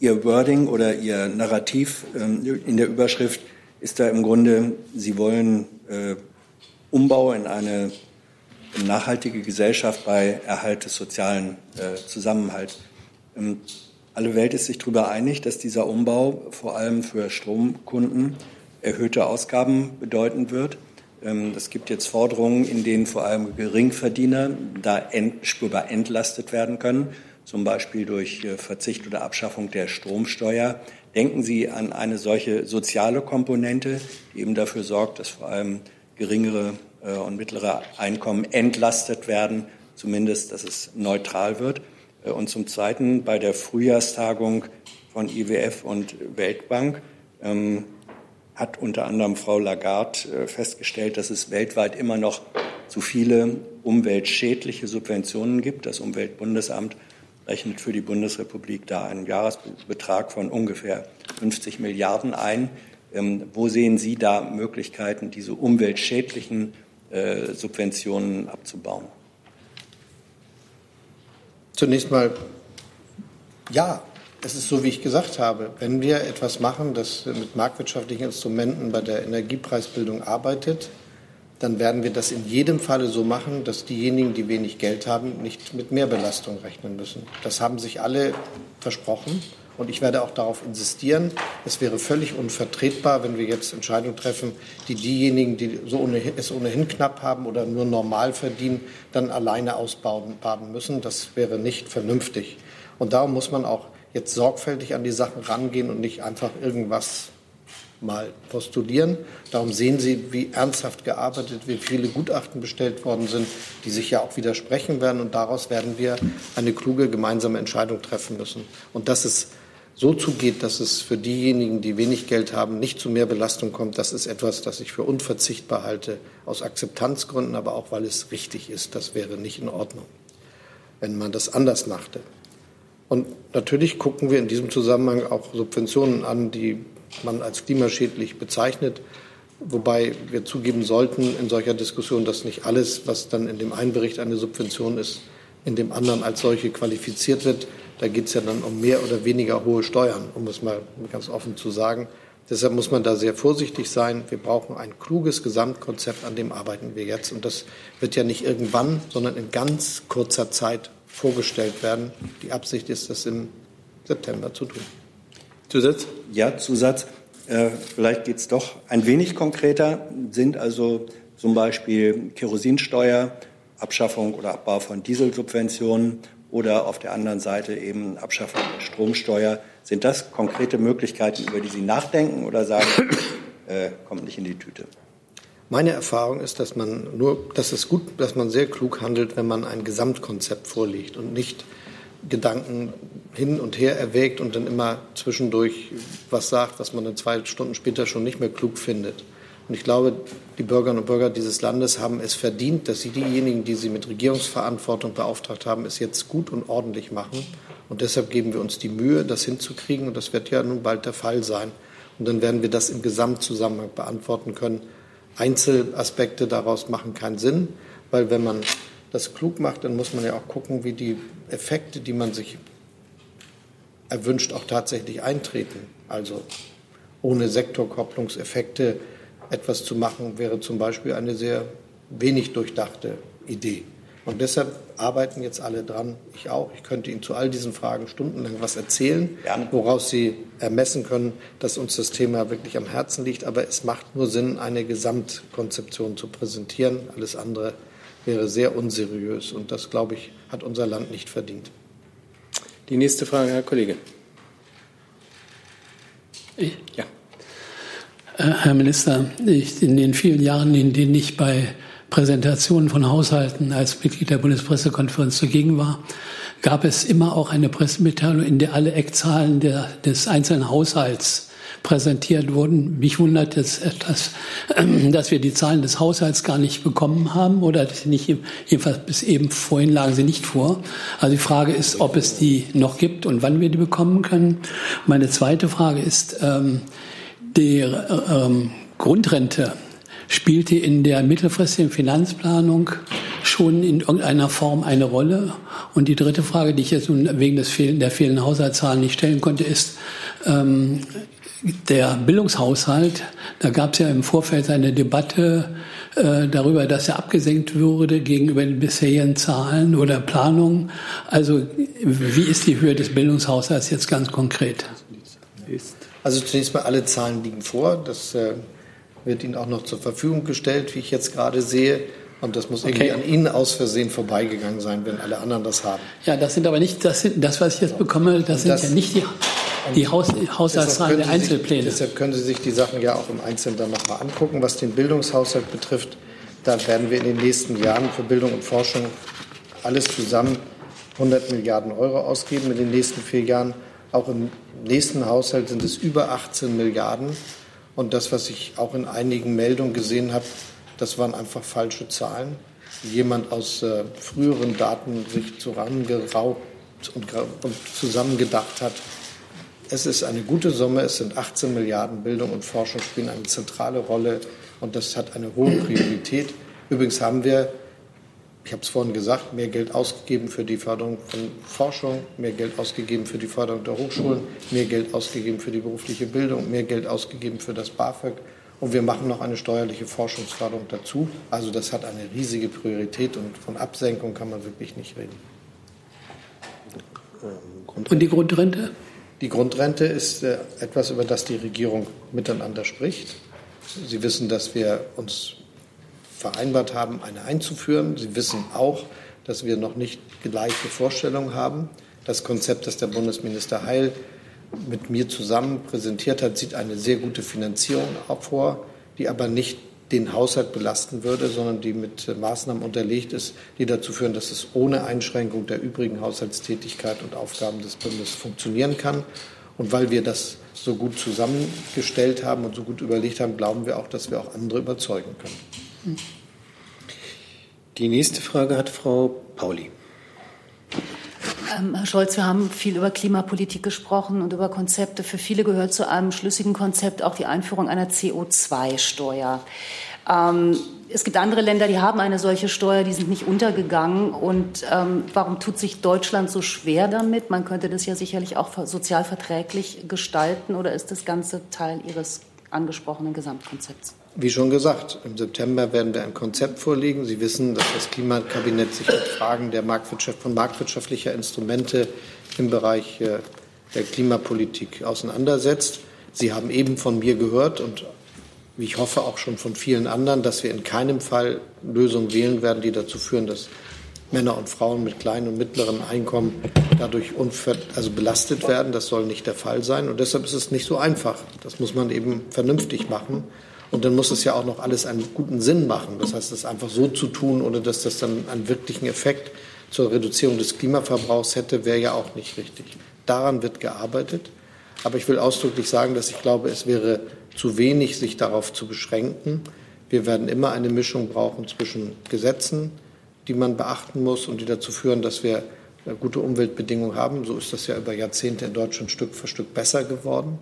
Ihr Wording oder Ihr Narrativ ähm, in der Überschrift ist da im Grunde, Sie wollen äh, Umbau in eine nachhaltige Gesellschaft bei Erhalt des sozialen äh, Zusammenhalts. Ähm, alle Welt ist sich darüber einig, dass dieser Umbau vor allem für Stromkunden erhöhte Ausgaben bedeuten wird. Ähm, es gibt jetzt Forderungen, in denen vor allem Geringverdiener da ent, spürbar entlastet werden können, zum Beispiel durch äh, Verzicht oder Abschaffung der Stromsteuer. Denken Sie an eine solche soziale Komponente, die eben dafür sorgt, dass vor allem geringere äh, und mittlere Einkommen entlastet werden, zumindest, dass es neutral wird. Äh, und zum Zweiten bei der Frühjahrstagung von IWF und Weltbank ähm, hat unter anderem Frau Lagarde äh, festgestellt, dass es weltweit immer noch zu viele umweltschädliche Subventionen gibt. Das Umweltbundesamt rechnet für die Bundesrepublik da einen Jahresbetrag von ungefähr 50 Milliarden ein. Ähm, wo sehen Sie da Möglichkeiten, diese umweltschädlichen äh, Subventionen abzubauen? Zunächst mal, ja, es ist so, wie ich gesagt habe. Wenn wir etwas machen, das mit marktwirtschaftlichen Instrumenten bei der Energiepreisbildung arbeitet, dann werden wir das in jedem Falle so machen, dass diejenigen, die wenig Geld haben, nicht mit Mehrbelastung rechnen müssen. Das haben sich alle versprochen. Und ich werde auch darauf insistieren, es wäre völlig unvertretbar, wenn wir jetzt Entscheidungen treffen, die diejenigen, die so ohnehin, es ohnehin knapp haben oder nur normal verdienen, dann alleine ausbauen müssen. Das wäre nicht vernünftig. Und darum muss man auch jetzt sorgfältig an die Sachen rangehen und nicht einfach irgendwas mal postulieren. Darum sehen Sie, wie ernsthaft gearbeitet, wie viele Gutachten bestellt worden sind, die sich ja auch widersprechen werden. Und daraus werden wir eine kluge gemeinsame Entscheidung treffen müssen. Und dass es so zugeht, dass es für diejenigen, die wenig Geld haben, nicht zu mehr Belastung kommt, das ist etwas, das ich für unverzichtbar halte, aus Akzeptanzgründen, aber auch weil es richtig ist. Das wäre nicht in Ordnung, wenn man das anders machte. Und natürlich gucken wir in diesem Zusammenhang auch Subventionen an, die man als klimaschädlich bezeichnet. Wobei wir zugeben sollten in solcher Diskussion, dass nicht alles, was dann in dem einen Bericht eine Subvention ist, in dem anderen als solche qualifiziert wird. Da geht es ja dann um mehr oder weniger hohe Steuern, um es mal ganz offen zu sagen. Deshalb muss man da sehr vorsichtig sein. Wir brauchen ein kluges Gesamtkonzept, an dem arbeiten wir jetzt. Und das wird ja nicht irgendwann, sondern in ganz kurzer Zeit vorgestellt werden. Die Absicht ist, das im September zu tun. Zusatz? Ja, Zusatz. Äh, vielleicht geht es doch ein wenig konkreter. Sind also zum Beispiel Kerosinsteuer, Abschaffung oder Abbau von Dieselsubventionen oder auf der anderen Seite eben Abschaffung der Stromsteuer. Sind das konkrete Möglichkeiten, über die Sie nachdenken oder sagen, äh, kommt nicht in die Tüte? Meine Erfahrung ist, dass man nur, dass es gut, dass man sehr klug handelt, wenn man ein Gesamtkonzept vorlegt und nicht Gedanken hin und her erwägt und dann immer zwischendurch was sagt, was man dann zwei Stunden später schon nicht mehr klug findet. Und ich glaube, die Bürgerinnen und Bürger dieses Landes haben es verdient, dass sie diejenigen, die sie mit Regierungsverantwortung beauftragt haben, es jetzt gut und ordentlich machen. Und deshalb geben wir uns die Mühe, das hinzukriegen. Und das wird ja nun bald der Fall sein. Und dann werden wir das im Gesamtzusammenhang beantworten können. Einzelaspekte daraus machen keinen Sinn, weil wenn man das klug macht, dann muss man ja auch gucken, wie die Effekte, die man sich erwünscht, auch tatsächlich eintreten. Also ohne Sektorkopplungseffekte etwas zu machen, wäre zum Beispiel eine sehr wenig durchdachte Idee. Und deshalb arbeiten jetzt alle dran, ich auch. Ich könnte Ihnen zu all diesen Fragen stundenlang was erzählen, woraus Sie ermessen können, dass uns das Thema wirklich am Herzen liegt. Aber es macht nur Sinn, eine Gesamtkonzeption zu präsentieren. Alles andere wäre sehr unseriös. Und das, glaube ich, hat unser Land nicht verdient. Die nächste Frage, Herr Kollege. Ich? Ja. Äh, Herr Minister, ich, in den vielen Jahren, in denen ich bei Präsentationen von Haushalten als Mitglied der Bundespressekonferenz zugegen war, gab es immer auch eine Pressemitteilung, in der alle Eckzahlen der, des einzelnen Haushalts präsentiert wurden. Mich wundert es etwas, dass wir die Zahlen des Haushalts gar nicht bekommen haben oder nicht, jedenfalls bis eben vorhin lagen sie nicht vor. Also die Frage ist, ob es die noch gibt und wann wir die bekommen können. Meine zweite Frage ist, ähm, die ähm, Grundrente spielte in der mittelfristigen Finanzplanung schon in irgendeiner Form eine Rolle? Und die dritte Frage, die ich jetzt nun wegen des Fehl der fehlenden Haushaltszahlen nicht stellen konnte, ist ähm, der Bildungshaushalt. Da gab es ja im Vorfeld eine Debatte äh, darüber, dass er abgesenkt würde gegenüber den bisherigen Zahlen oder Planungen. Also wie ist die Höhe des Bildungshaushalts jetzt ganz konkret? Also zunächst mal alle Zahlen liegen vor. Das äh, wird Ihnen auch noch zur Verfügung gestellt, wie ich jetzt gerade sehe. Und das muss irgendwie an Ihnen aus Versehen vorbeigegangen sein, wenn alle anderen das haben. Ja, das sind aber nicht, das, sind, das was ich jetzt bekomme, das, das sind ja nicht die, die Haus, Haushaltszahlen der Einzelpläne. Sich, deshalb können Sie sich die Sachen ja auch im Einzelnen dann nochmal angucken. Was den Bildungshaushalt betrifft, da werden wir in den nächsten Jahren für Bildung und Forschung alles zusammen 100 Milliarden Euro ausgeben in den nächsten vier Jahren. Auch im nächsten Haushalt sind es über 18 Milliarden. Und das, was ich auch in einigen Meldungen gesehen habe, das waren einfach falsche Zahlen. Jemand aus äh, früheren Daten sich zusammengeraubt und, und zusammengedacht hat. Es ist eine gute Summe. Es sind 18 Milliarden. Bildung und Forschung spielen eine zentrale Rolle. Und das hat eine hohe Priorität. Übrigens haben wir ich habe es vorhin gesagt, mehr Geld ausgegeben für die Förderung von Forschung, mehr Geld ausgegeben für die Förderung der Hochschulen, mehr Geld ausgegeben für die berufliche Bildung, mehr Geld ausgegeben für das BAföG. Und wir machen noch eine steuerliche Forschungsförderung dazu. Also das hat eine riesige Priorität und von Absenkung kann man wirklich nicht reden. Und die Grundrente? Die Grundrente ist äh, etwas, über das die Regierung miteinander spricht. Sie wissen, dass wir uns vereinbart haben, eine einzuführen. Sie wissen auch, dass wir noch nicht gleiche Vorstellungen haben. Das Konzept, das der Bundesminister Heil mit mir zusammen präsentiert hat, sieht eine sehr gute Finanzierung vor, die aber nicht den Haushalt belasten würde, sondern die mit Maßnahmen unterlegt ist, die dazu führen, dass es ohne Einschränkung der übrigen Haushaltstätigkeit und Aufgaben des Bundes funktionieren kann. Und weil wir das so gut zusammengestellt haben und so gut überlegt haben, glauben wir auch, dass wir auch andere überzeugen können. Die nächste Frage hat Frau Pauli. Ähm, Herr Scholz, wir haben viel über Klimapolitik gesprochen und über Konzepte. Für viele gehört zu einem schlüssigen Konzept auch die Einführung einer CO2-Steuer. Ähm, es gibt andere Länder, die haben eine solche Steuer, die sind nicht untergegangen. Und ähm, warum tut sich Deutschland so schwer damit? Man könnte das ja sicherlich auch sozial verträglich gestalten. Oder ist das Ganze Teil Ihres angesprochenen Gesamtkonzepts? Wie schon gesagt, im September werden wir ein Konzept vorlegen. Sie wissen, dass das Klimakabinett sich mit Fragen der Marktwirtschaft, von marktwirtschaftlicher Instrumente im Bereich äh, der Klimapolitik auseinandersetzt. Sie haben eben von mir gehört und wie ich hoffe auch schon von vielen anderen, dass wir in keinem Fall Lösungen wählen werden, die dazu führen, dass Männer und Frauen mit kleinen und mittleren Einkommen dadurch also belastet werden. Das soll nicht der Fall sein. Und deshalb ist es nicht so einfach. Das muss man eben vernünftig machen. Und dann muss es ja auch noch alles einen guten Sinn machen. Das heißt, das einfach so zu tun, ohne dass das dann einen wirklichen Effekt zur Reduzierung des Klimaverbrauchs hätte, wäre ja auch nicht richtig. Daran wird gearbeitet. Aber ich will ausdrücklich sagen, dass ich glaube, es wäre zu wenig, sich darauf zu beschränken. Wir werden immer eine Mischung brauchen zwischen Gesetzen, die man beachten muss und die dazu führen, dass wir gute Umweltbedingungen haben. So ist das ja über Jahrzehnte in Deutschland Stück für Stück besser geworden.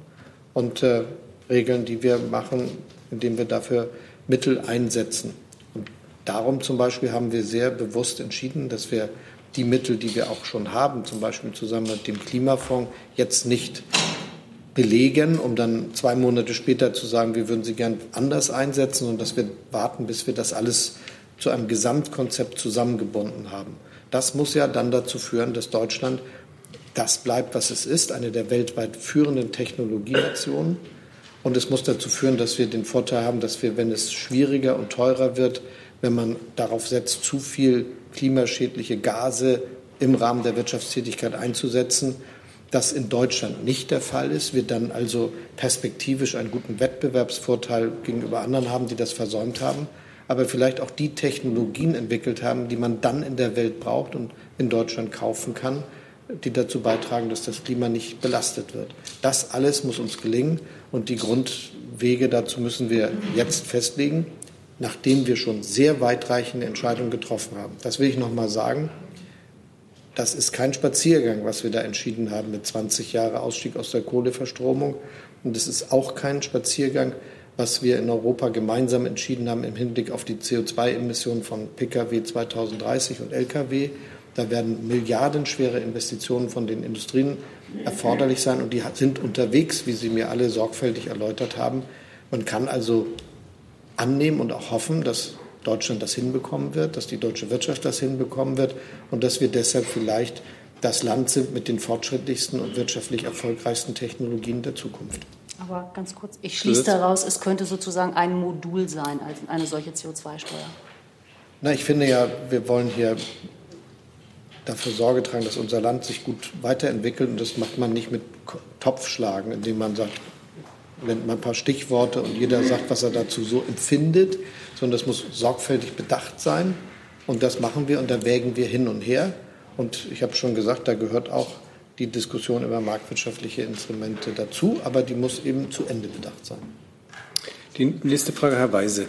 Und äh, Regeln, die wir machen, indem wir dafür Mittel einsetzen. Und darum zum Beispiel haben wir sehr bewusst entschieden, dass wir die Mittel, die wir auch schon haben, zum Beispiel zusammen mit dem Klimafonds, jetzt nicht belegen, um dann zwei Monate später zu sagen, wir würden sie gern anders einsetzen und dass wir warten, bis wir das alles zu einem Gesamtkonzept zusammengebunden haben. Das muss ja dann dazu führen, dass Deutschland das bleibt, was es ist, eine der weltweit führenden Technologienationen und es muss dazu führen, dass wir den Vorteil haben, dass wir, wenn es schwieriger und teurer wird, wenn man darauf setzt, zu viel klimaschädliche Gase im Rahmen der Wirtschaftstätigkeit einzusetzen, das in Deutschland nicht der Fall ist, wir dann also perspektivisch einen guten Wettbewerbsvorteil gegenüber anderen haben, die das versäumt haben, aber vielleicht auch die Technologien entwickelt haben, die man dann in der Welt braucht und in Deutschland kaufen kann, die dazu beitragen, dass das Klima nicht belastet wird. Das alles muss uns gelingen und die Grundwege dazu müssen wir jetzt festlegen, nachdem wir schon sehr weitreichende Entscheidungen getroffen haben. Das will ich noch mal sagen. Das ist kein Spaziergang, was wir da entschieden haben mit 20 Jahren Ausstieg aus der Kohleverstromung. Und es ist auch kein Spaziergang, was wir in Europa gemeinsam entschieden haben im Hinblick auf die CO2-Emissionen von Pkw 2030 und Lkw. Da werden milliardenschwere Investitionen von den Industrien erforderlich sein und die sind unterwegs, wie Sie mir alle sorgfältig erläutert haben. Man kann also annehmen und auch hoffen, dass Deutschland das hinbekommen wird, dass die deutsche Wirtschaft das hinbekommen wird und dass wir deshalb vielleicht das Land sind mit den fortschrittlichsten und wirtschaftlich erfolgreichsten Technologien der Zukunft. Aber ganz kurz, ich schließe daraus, es könnte sozusagen ein Modul sein, eine solche CO2-Steuer. Na, ich finde ja, wir wollen hier dafür Sorge tragen, dass unser Land sich gut weiterentwickelt. Und das macht man nicht mit Topfschlagen, indem man sagt, nennt man ein paar Stichworte und jeder sagt, was er dazu so empfindet, sondern das muss sorgfältig bedacht sein. Und das machen wir und da wägen wir hin und her. Und ich habe schon gesagt, da gehört auch die Diskussion über marktwirtschaftliche Instrumente dazu, aber die muss eben zu Ende bedacht sein. Die nächste Frage, Herr Weise.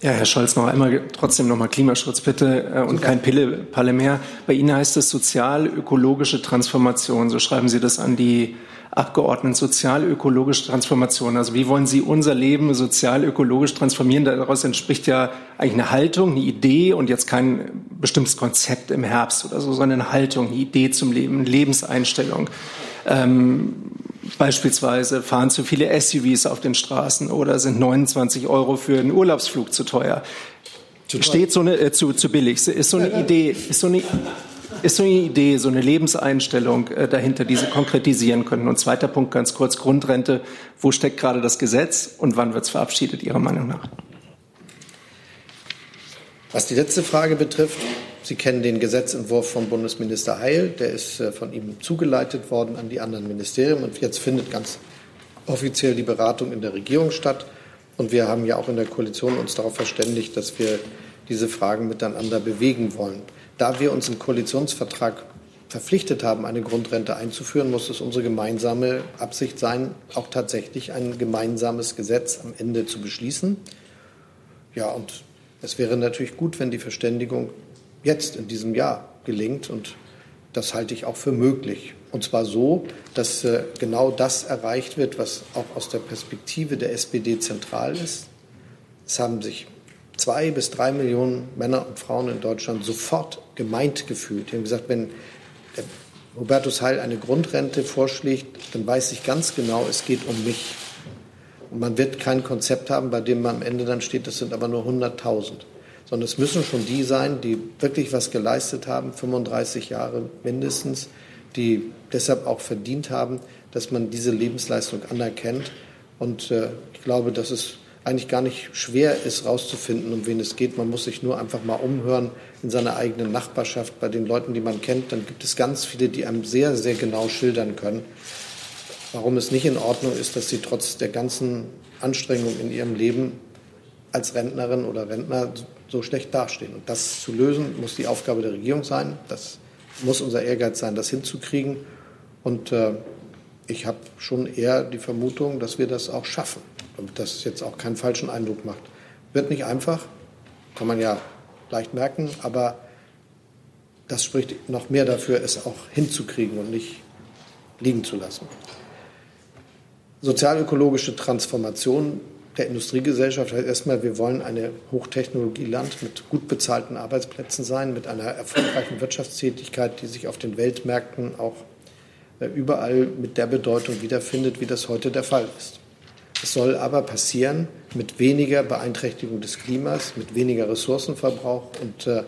Ja, Herr Scholz, noch einmal trotzdem noch mal Klimaschutz bitte äh, und kein Pille-Palle mehr. Bei Ihnen heißt es sozial-ökologische Transformation. So schreiben Sie das an die Abgeordneten. Sozial-ökologische Transformation. Also wie wollen Sie unser Leben sozial-ökologisch transformieren? Daraus entspricht ja eigentlich eine Haltung, eine Idee und jetzt kein bestimmtes Konzept im Herbst oder so, sondern eine Haltung, eine Idee zum Leben, eine Lebenseinstellung. Ähm, Beispielsweise fahren zu viele SUVs auf den Straßen oder sind 29 Euro für einen Urlaubsflug zu teuer. Zu Steht so eine äh, zu, zu billig. Ist so eine Idee, ist so eine, ist so eine Idee, so eine Lebenseinstellung äh, dahinter, die Sie konkretisieren können. Und zweiter Punkt ganz kurz Grundrente. Wo steckt gerade das Gesetz und wann wird es verabschiedet Ihrer Meinung nach? Was die letzte Frage betrifft, Sie kennen den Gesetzentwurf von Bundesminister Heil, der ist äh, von ihm zugeleitet worden an die anderen Ministerien und jetzt findet ganz offiziell die Beratung in der Regierung statt. Und wir haben ja auch in der Koalition uns darauf verständigt, dass wir diese Fragen miteinander bewegen wollen. Da wir uns im Koalitionsvertrag verpflichtet haben, eine Grundrente einzuführen, muss es unsere gemeinsame Absicht sein, auch tatsächlich ein gemeinsames Gesetz am Ende zu beschließen. Ja, und es wäre natürlich gut, wenn die Verständigung jetzt in diesem Jahr gelingt. Und das halte ich auch für möglich. Und zwar so, dass äh, genau das erreicht wird, was auch aus der Perspektive der SPD zentral ist. Es haben sich zwei bis drei Millionen Männer und Frauen in Deutschland sofort gemeint gefühlt. Die haben gesagt, wenn Hubertus Heil eine Grundrente vorschlägt, dann weiß ich ganz genau, es geht um mich. Und man wird kein Konzept haben, bei dem man am Ende dann steht, das sind aber nur 100.000. Sondern es müssen schon die sein, die wirklich was geleistet haben, 35 Jahre mindestens, die deshalb auch verdient haben, dass man diese Lebensleistung anerkennt. Und äh, ich glaube, dass es eigentlich gar nicht schwer ist, herauszufinden, um wen es geht. Man muss sich nur einfach mal umhören in seiner eigenen Nachbarschaft, bei den Leuten, die man kennt. Dann gibt es ganz viele, die einem sehr, sehr genau schildern können, warum es nicht in Ordnung ist, dass sie trotz der ganzen Anstrengungen in ihrem Leben als Rentnerin oder Rentner so schlecht dastehen. Und das zu lösen, muss die Aufgabe der Regierung sein. Das muss unser Ehrgeiz sein, das hinzukriegen. Und äh, ich habe schon eher die Vermutung, dass wir das auch schaffen, damit das jetzt auch keinen falschen Eindruck macht. Wird nicht einfach, kann man ja leicht merken, aber das spricht noch mehr dafür, es auch hinzukriegen und nicht liegen zu lassen. Sozialökologische Transformation der Industriegesellschaft heißt erstmal, wir wollen eine Hochtechnologieland mit gut bezahlten Arbeitsplätzen sein, mit einer erfolgreichen Wirtschaftstätigkeit, die sich auf den Weltmärkten auch äh, überall mit der Bedeutung wiederfindet, wie das heute der Fall ist. Es soll aber passieren mit weniger Beeinträchtigung des Klimas, mit weniger Ressourcenverbrauch und äh,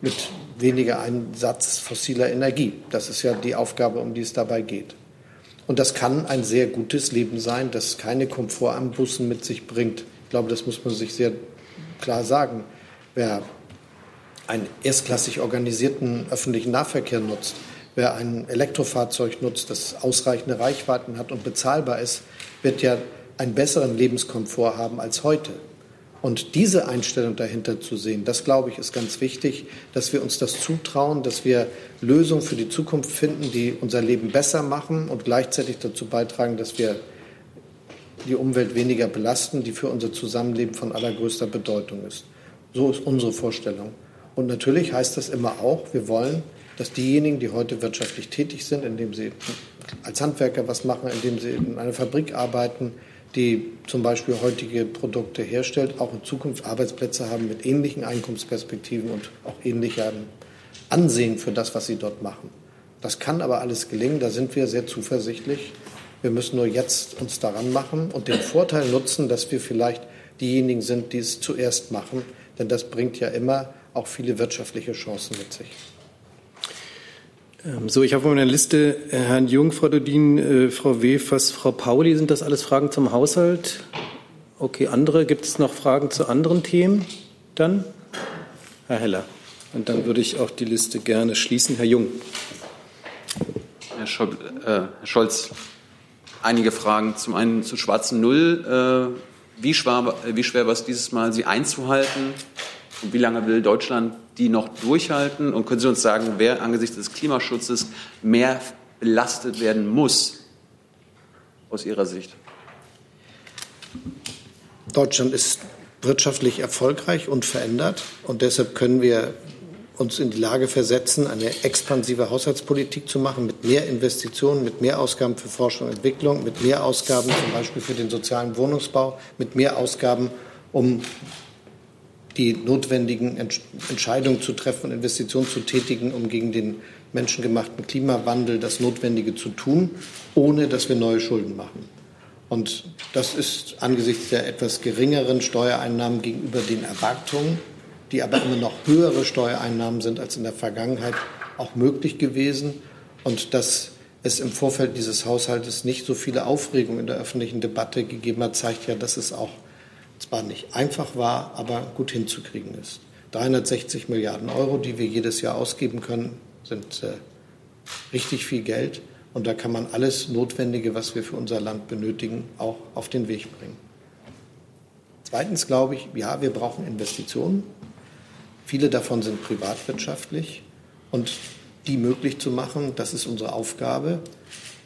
mit weniger Einsatz fossiler Energie. Das ist ja die Aufgabe, um die es dabei geht. Und das kann ein sehr gutes Leben sein, das keine Komfortambussen mit sich bringt. Ich glaube, das muss man sich sehr klar sagen. Wer einen erstklassig organisierten öffentlichen Nahverkehr nutzt, wer ein Elektrofahrzeug nutzt, das ausreichende Reichweiten hat und bezahlbar ist, wird ja einen besseren Lebenskomfort haben als heute. Und diese Einstellung dahinter zu sehen, das glaube ich, ist ganz wichtig, dass wir uns das zutrauen, dass wir Lösungen für die Zukunft finden, die unser Leben besser machen und gleichzeitig dazu beitragen, dass wir die Umwelt weniger belasten, die für unser Zusammenleben von allergrößter Bedeutung ist. So ist unsere Vorstellung. Und natürlich heißt das immer auch, wir wollen, dass diejenigen, die heute wirtschaftlich tätig sind, indem sie als Handwerker was machen, indem sie in einer Fabrik arbeiten, die zum Beispiel heutige Produkte herstellt, auch in Zukunft Arbeitsplätze haben mit ähnlichen Einkommensperspektiven und auch ähnlichem Ansehen für das, was sie dort machen. Das kann aber alles gelingen, da sind wir sehr zuversichtlich. Wir müssen nur jetzt uns daran machen und den Vorteil nutzen, dass wir vielleicht diejenigen sind, die es zuerst machen, denn das bringt ja immer auch viele wirtschaftliche Chancen mit sich. Ähm, so, ich habe auf meiner Liste äh, Herrn Jung, Frau Dodin, äh, Frau Wefers, Frau Pauli. Sind das alles Fragen zum Haushalt? Okay, andere. Gibt es noch Fragen zu anderen Themen? Dann Herr Heller. Und dann würde ich auch die Liste gerne schließen. Herr Jung. Herr, Scholz, äh, Herr Scholz einige Fragen. Zum einen zur schwarzen Null. Äh, wie, schwer, wie schwer war es dieses Mal, sie einzuhalten? Und wie lange will Deutschland die noch durchhalten? Und können Sie uns sagen, wer angesichts des Klimaschutzes mehr belastet werden muss aus Ihrer Sicht? Deutschland ist wirtschaftlich erfolgreich und verändert. Und deshalb können wir uns in die Lage versetzen, eine expansive Haushaltspolitik zu machen mit mehr Investitionen, mit mehr Ausgaben für Forschung und Entwicklung, mit mehr Ausgaben zum Beispiel für den sozialen Wohnungsbau, mit mehr Ausgaben, um die notwendigen Entscheidungen zu treffen und Investitionen zu tätigen, um gegen den menschengemachten Klimawandel das Notwendige zu tun, ohne dass wir neue Schulden machen. Und das ist angesichts der etwas geringeren Steuereinnahmen gegenüber den Erwartungen, die aber immer noch höhere Steuereinnahmen sind als in der Vergangenheit, auch möglich gewesen. Und dass es im Vorfeld dieses Haushaltes nicht so viele Aufregung in der öffentlichen Debatte gegeben hat, zeigt ja, dass es auch zwar nicht einfach war, aber gut hinzukriegen ist. 360 Milliarden Euro, die wir jedes Jahr ausgeben können, sind äh, richtig viel Geld. Und da kann man alles Notwendige, was wir für unser Land benötigen, auch auf den Weg bringen. Zweitens glaube ich, ja, wir brauchen Investitionen. Viele davon sind privatwirtschaftlich. Und die möglich zu machen, das ist unsere Aufgabe.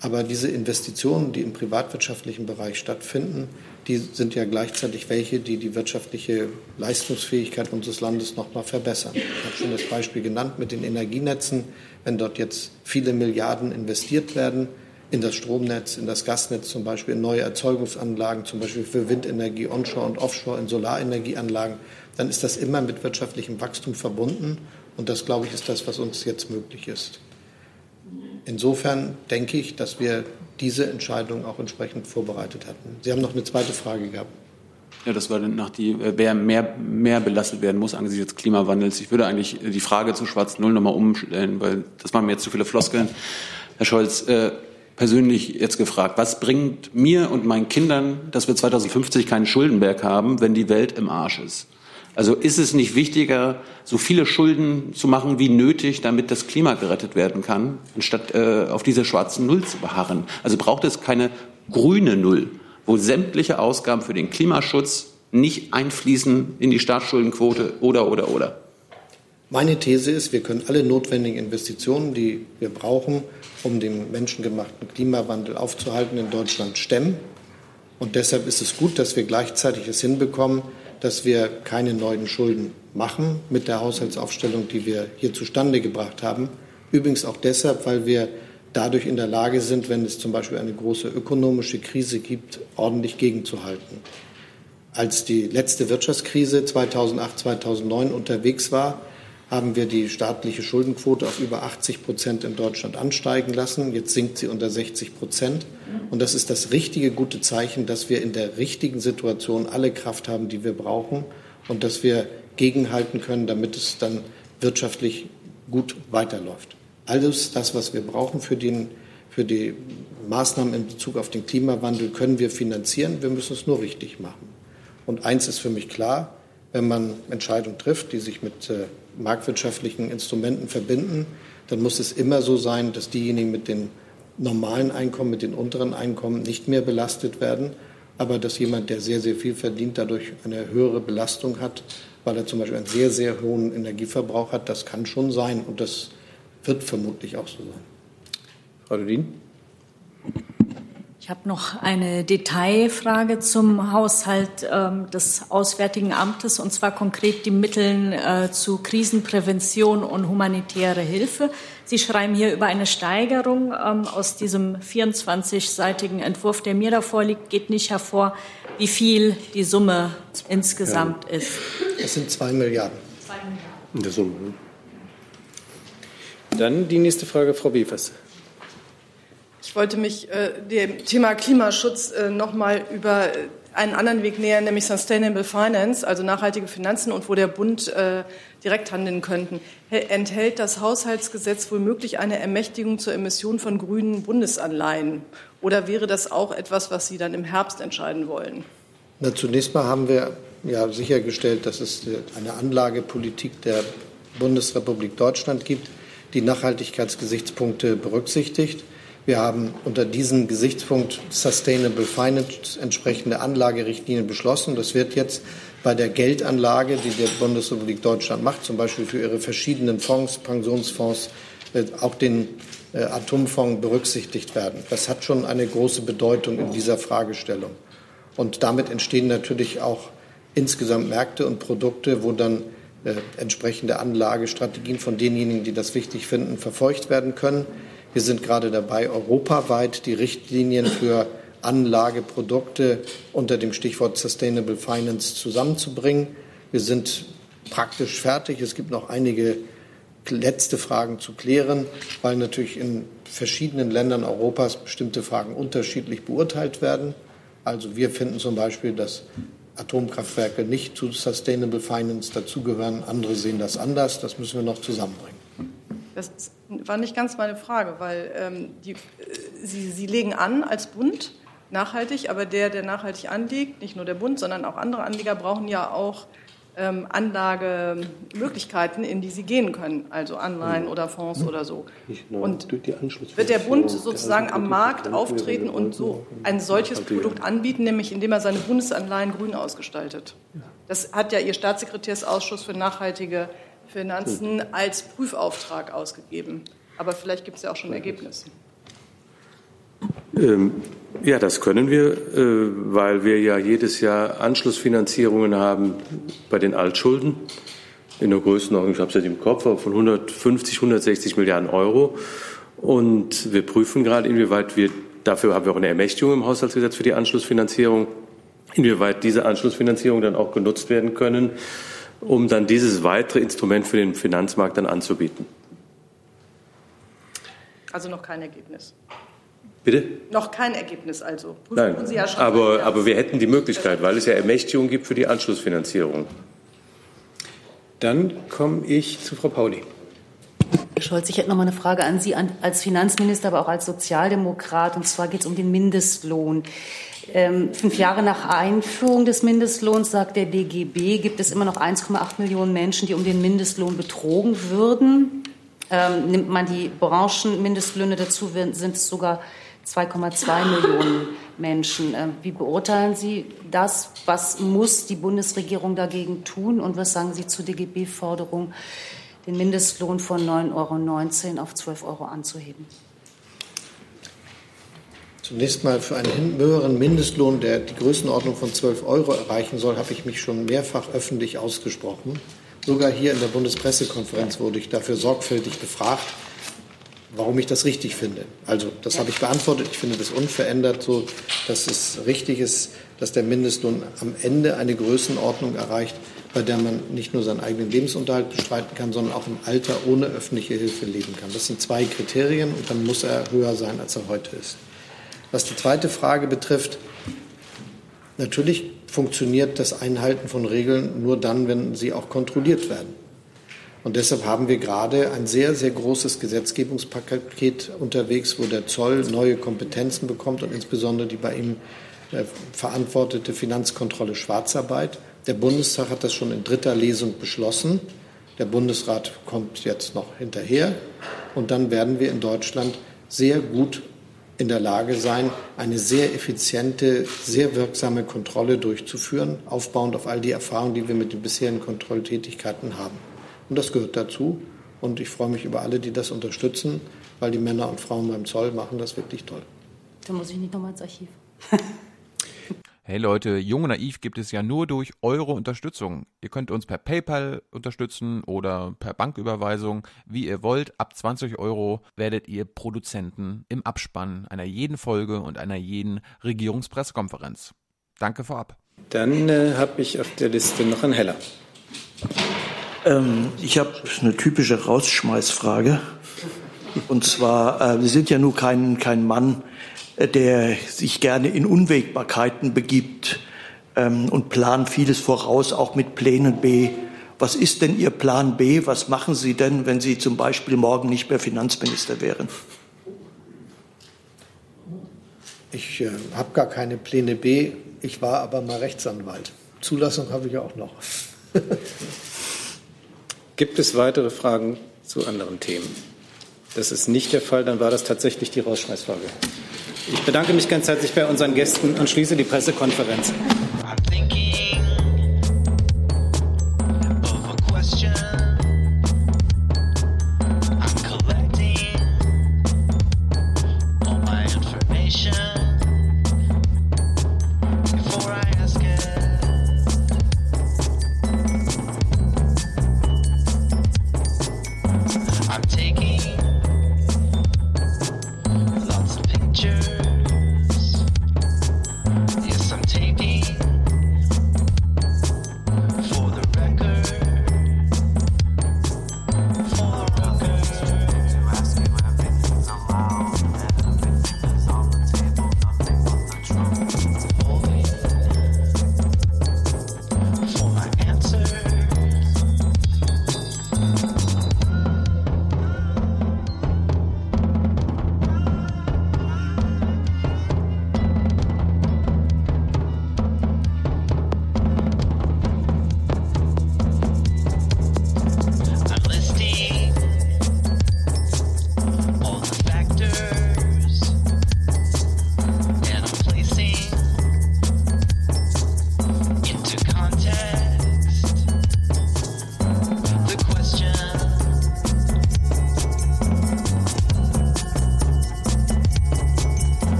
Aber diese Investitionen, die im privatwirtschaftlichen Bereich stattfinden, die sind ja gleichzeitig welche, die die wirtschaftliche Leistungsfähigkeit unseres Landes noch mal verbessern. Ich habe schon das Beispiel genannt mit den Energienetzen. Wenn dort jetzt viele Milliarden investiert werden in das Stromnetz, in das Gasnetz zum Beispiel, in neue Erzeugungsanlagen, zum Beispiel für Windenergie, Onshore und Offshore, in Solarenergieanlagen, dann ist das immer mit wirtschaftlichem Wachstum verbunden. Und das, glaube ich, ist das, was uns jetzt möglich ist. Insofern denke ich, dass wir diese Entscheidung auch entsprechend vorbereitet hatten. Sie haben noch eine zweite Frage gehabt. Ja, das war nach die, äh, wer mehr, mehr belastet werden muss angesichts des Klimawandels. Ich würde eigentlich die Frage zu Schwarz Null nochmal umstellen, weil das waren mir jetzt zu viele Floskeln. Herr Scholz, äh, persönlich jetzt gefragt, was bringt mir und meinen Kindern, dass wir 2050 keinen Schuldenberg haben, wenn die Welt im Arsch ist? Also ist es nicht wichtiger, so viele Schulden zu machen wie nötig, damit das Klima gerettet werden kann, anstatt äh, auf diese schwarzen Null zu beharren? Also braucht es keine grüne Null, wo sämtliche Ausgaben für den Klimaschutz nicht einfließen in die Staatsschuldenquote oder oder oder? Meine These ist, wir können alle notwendigen Investitionen, die wir brauchen, um den menschengemachten Klimawandel aufzuhalten, in Deutschland stemmen. Und deshalb ist es gut, dass wir gleichzeitig es hinbekommen, dass wir keine neuen Schulden machen mit der Haushaltsaufstellung, die wir hier zustande gebracht haben. Übrigens auch deshalb, weil wir dadurch in der Lage sind, wenn es zum Beispiel eine große ökonomische Krise gibt, ordentlich gegenzuhalten. Als die letzte Wirtschaftskrise 2008, 2009 unterwegs war, haben wir die staatliche Schuldenquote auf über 80 Prozent in Deutschland ansteigen lassen. Jetzt sinkt sie unter 60 Prozent. Und das ist das richtige, gute Zeichen, dass wir in der richtigen Situation alle Kraft haben, die wir brauchen und dass wir gegenhalten können, damit es dann wirtschaftlich gut weiterläuft. Alles das, was wir brauchen für, den, für die Maßnahmen in Bezug auf den Klimawandel, können wir finanzieren. Wir müssen es nur richtig machen. Und eins ist für mich klar, wenn man Entscheidungen trifft, die sich mit äh, marktwirtschaftlichen Instrumenten verbinden, dann muss es immer so sein, dass diejenigen mit den normalen Einkommen, mit den unteren Einkommen nicht mehr belastet werden aber dass jemand, der sehr, sehr viel verdient, dadurch eine höhere Belastung hat, weil er zum Beispiel einen sehr, sehr hohen Energieverbrauch hat, das kann schon sein und das wird vermutlich auch so sein. Frau Dudin? Ich habe noch eine Detailfrage zum Haushalt ähm, des Auswärtigen Amtes, und zwar konkret die Mittel äh, zu Krisenprävention und humanitäre Hilfe. Sie schreiben hier über eine Steigerung. Ähm, aus diesem 24-seitigen Entwurf, der mir da vorliegt, geht nicht hervor, wie viel die Summe insgesamt ja. ist. Es sind zwei Milliarden. Zwei Milliarden. In der Summe. Dann die nächste Frage, Frau Bevers. Ich wollte mich äh, dem Thema Klimaschutz äh, noch mal über einen anderen Weg nähern, nämlich Sustainable Finance, also nachhaltige Finanzen und wo der Bund äh, direkt handeln könnten. Enthält das Haushaltsgesetz womöglich eine Ermächtigung zur Emission von grünen Bundesanleihen? Oder wäre das auch etwas, was Sie dann im Herbst entscheiden wollen? Na, zunächst mal haben wir ja sichergestellt, dass es eine Anlagepolitik der Bundesrepublik Deutschland gibt, die Nachhaltigkeitsgesichtspunkte berücksichtigt. Wir haben unter diesem Gesichtspunkt Sustainable Finance entsprechende Anlagerichtlinien beschlossen. Das wird jetzt bei der Geldanlage, die die Bundesrepublik Deutschland macht, zum Beispiel für ihre verschiedenen Fonds, Pensionsfonds, äh, auch den äh, Atomfonds berücksichtigt werden. Das hat schon eine große Bedeutung in dieser Fragestellung. Und damit entstehen natürlich auch insgesamt Märkte und Produkte, wo dann äh, entsprechende Anlagestrategien von denjenigen, die das wichtig finden, verfolgt werden können. Wir sind gerade dabei, europaweit die Richtlinien für Anlageprodukte unter dem Stichwort Sustainable Finance zusammenzubringen. Wir sind praktisch fertig. Es gibt noch einige letzte Fragen zu klären, weil natürlich in verschiedenen Ländern Europas bestimmte Fragen unterschiedlich beurteilt werden. Also wir finden zum Beispiel, dass Atomkraftwerke nicht zu Sustainable Finance dazugehören. Andere sehen das anders. Das müssen wir noch zusammenbringen. Das war nicht ganz meine Frage, weil ähm, die, äh, Sie, Sie legen an als Bund nachhaltig, aber der, der nachhaltig anlegt, nicht nur der Bund, sondern auch andere Anleger brauchen ja auch ähm, Anlagemöglichkeiten, in die sie gehen können, also Anleihen oder Fonds oder so. Und wird der Bund sozusagen am Markt auftreten und so ein solches Produkt anbieten, nämlich indem er seine Bundesanleihen grün ausgestaltet? Das hat ja Ihr Staatssekretärsausschuss für nachhaltige Finanzen als Prüfauftrag ausgegeben. Aber vielleicht gibt es ja auch schon Ergebnisse. Ähm, ja, das können wir, äh, weil wir ja jedes Jahr Anschlussfinanzierungen haben bei den Altschulden in der Größenordnung, ich habe es jetzt im Kopf, von 150, 160 Milliarden Euro. Und wir prüfen gerade, inwieweit wir, dafür haben wir auch eine Ermächtigung im Haushaltsgesetz für die Anschlussfinanzierung, inwieweit diese Anschlussfinanzierung dann auch genutzt werden können um dann dieses weitere Instrument für den Finanzmarkt dann anzubieten. Also noch kein Ergebnis. Bitte? Noch kein Ergebnis also. Prüfen Nein, Sie ja schon aber, aber wir hätten die Möglichkeit, weil es ja Ermächtigung gibt für die Anschlussfinanzierung. Dann komme ich zu Frau Pauli. Herr Scholz, ich hätte noch mal eine Frage an Sie als Finanzminister, aber auch als Sozialdemokrat. Und zwar geht es um den Mindestlohn. Ähm, fünf Jahre nach Einführung des Mindestlohns, sagt der DGB, gibt es immer noch 1,8 Millionen Menschen, die um den Mindestlohn betrogen würden. Ähm, nimmt man die Branchenmindestlöhne dazu, sind es sogar 2,2 Millionen Menschen. Ähm, wie beurteilen Sie das? Was muss die Bundesregierung dagegen tun? Und was sagen Sie zur DGB-Forderung, den Mindestlohn von 9,19 Euro auf 12 Euro anzuheben? Zunächst mal für einen höheren Mindestlohn, der die Größenordnung von 12 Euro erreichen soll, habe ich mich schon mehrfach öffentlich ausgesprochen. Sogar hier in der Bundespressekonferenz wurde ich dafür sorgfältig befragt, warum ich das richtig finde. Also das habe ich beantwortet. Ich finde das unverändert so, dass es richtig ist, dass der Mindestlohn am Ende eine Größenordnung erreicht, bei der man nicht nur seinen eigenen Lebensunterhalt bestreiten kann, sondern auch im Alter ohne öffentliche Hilfe leben kann. Das sind zwei Kriterien und dann muss er höher sein, als er heute ist. Was die zweite Frage betrifft, natürlich funktioniert das Einhalten von Regeln nur dann, wenn sie auch kontrolliert werden. Und deshalb haben wir gerade ein sehr, sehr großes Gesetzgebungspaket unterwegs, wo der Zoll neue Kompetenzen bekommt und insbesondere die bei ihm äh, verantwortete Finanzkontrolle Schwarzarbeit. Der Bundestag hat das schon in dritter Lesung beschlossen. Der Bundesrat kommt jetzt noch hinterher. Und dann werden wir in Deutschland sehr gut in der Lage sein, eine sehr effiziente, sehr wirksame Kontrolle durchzuführen, aufbauend auf all die Erfahrungen, die wir mit den bisherigen Kontrolltätigkeiten haben. Und das gehört dazu. Und ich freue mich über alle, die das unterstützen, weil die Männer und Frauen beim Zoll machen das wirklich toll. Da muss ich nicht nochmal ins Archiv. Hey Leute, Jung und Naiv gibt es ja nur durch eure Unterstützung. Ihr könnt uns per PayPal unterstützen oder per Banküberweisung, wie ihr wollt. Ab 20 Euro werdet ihr Produzenten im Abspann einer jeden Folge und einer jeden Regierungspressekonferenz. Danke vorab. Dann äh, habe ich auf der Liste noch einen Heller. Ähm, ich habe eine typische Rausschmeißfrage. Und zwar, äh, Sie sind ja nur kein, kein Mann, der sich gerne in Unwägbarkeiten begibt ähm, und plant vieles voraus, auch mit Plänen B. Was ist denn Ihr Plan B? Was machen Sie denn, wenn Sie zum Beispiel morgen nicht mehr Finanzminister wären? Ich äh, habe gar keine Pläne B. Ich war aber mal Rechtsanwalt. Zulassung habe ich auch noch. Gibt es weitere Fragen zu anderen Themen? Das ist nicht der Fall. Dann war das tatsächlich die Rausschmeißfrage. Ich bedanke mich ganz herzlich bei unseren Gästen und schließe die Pressekonferenz.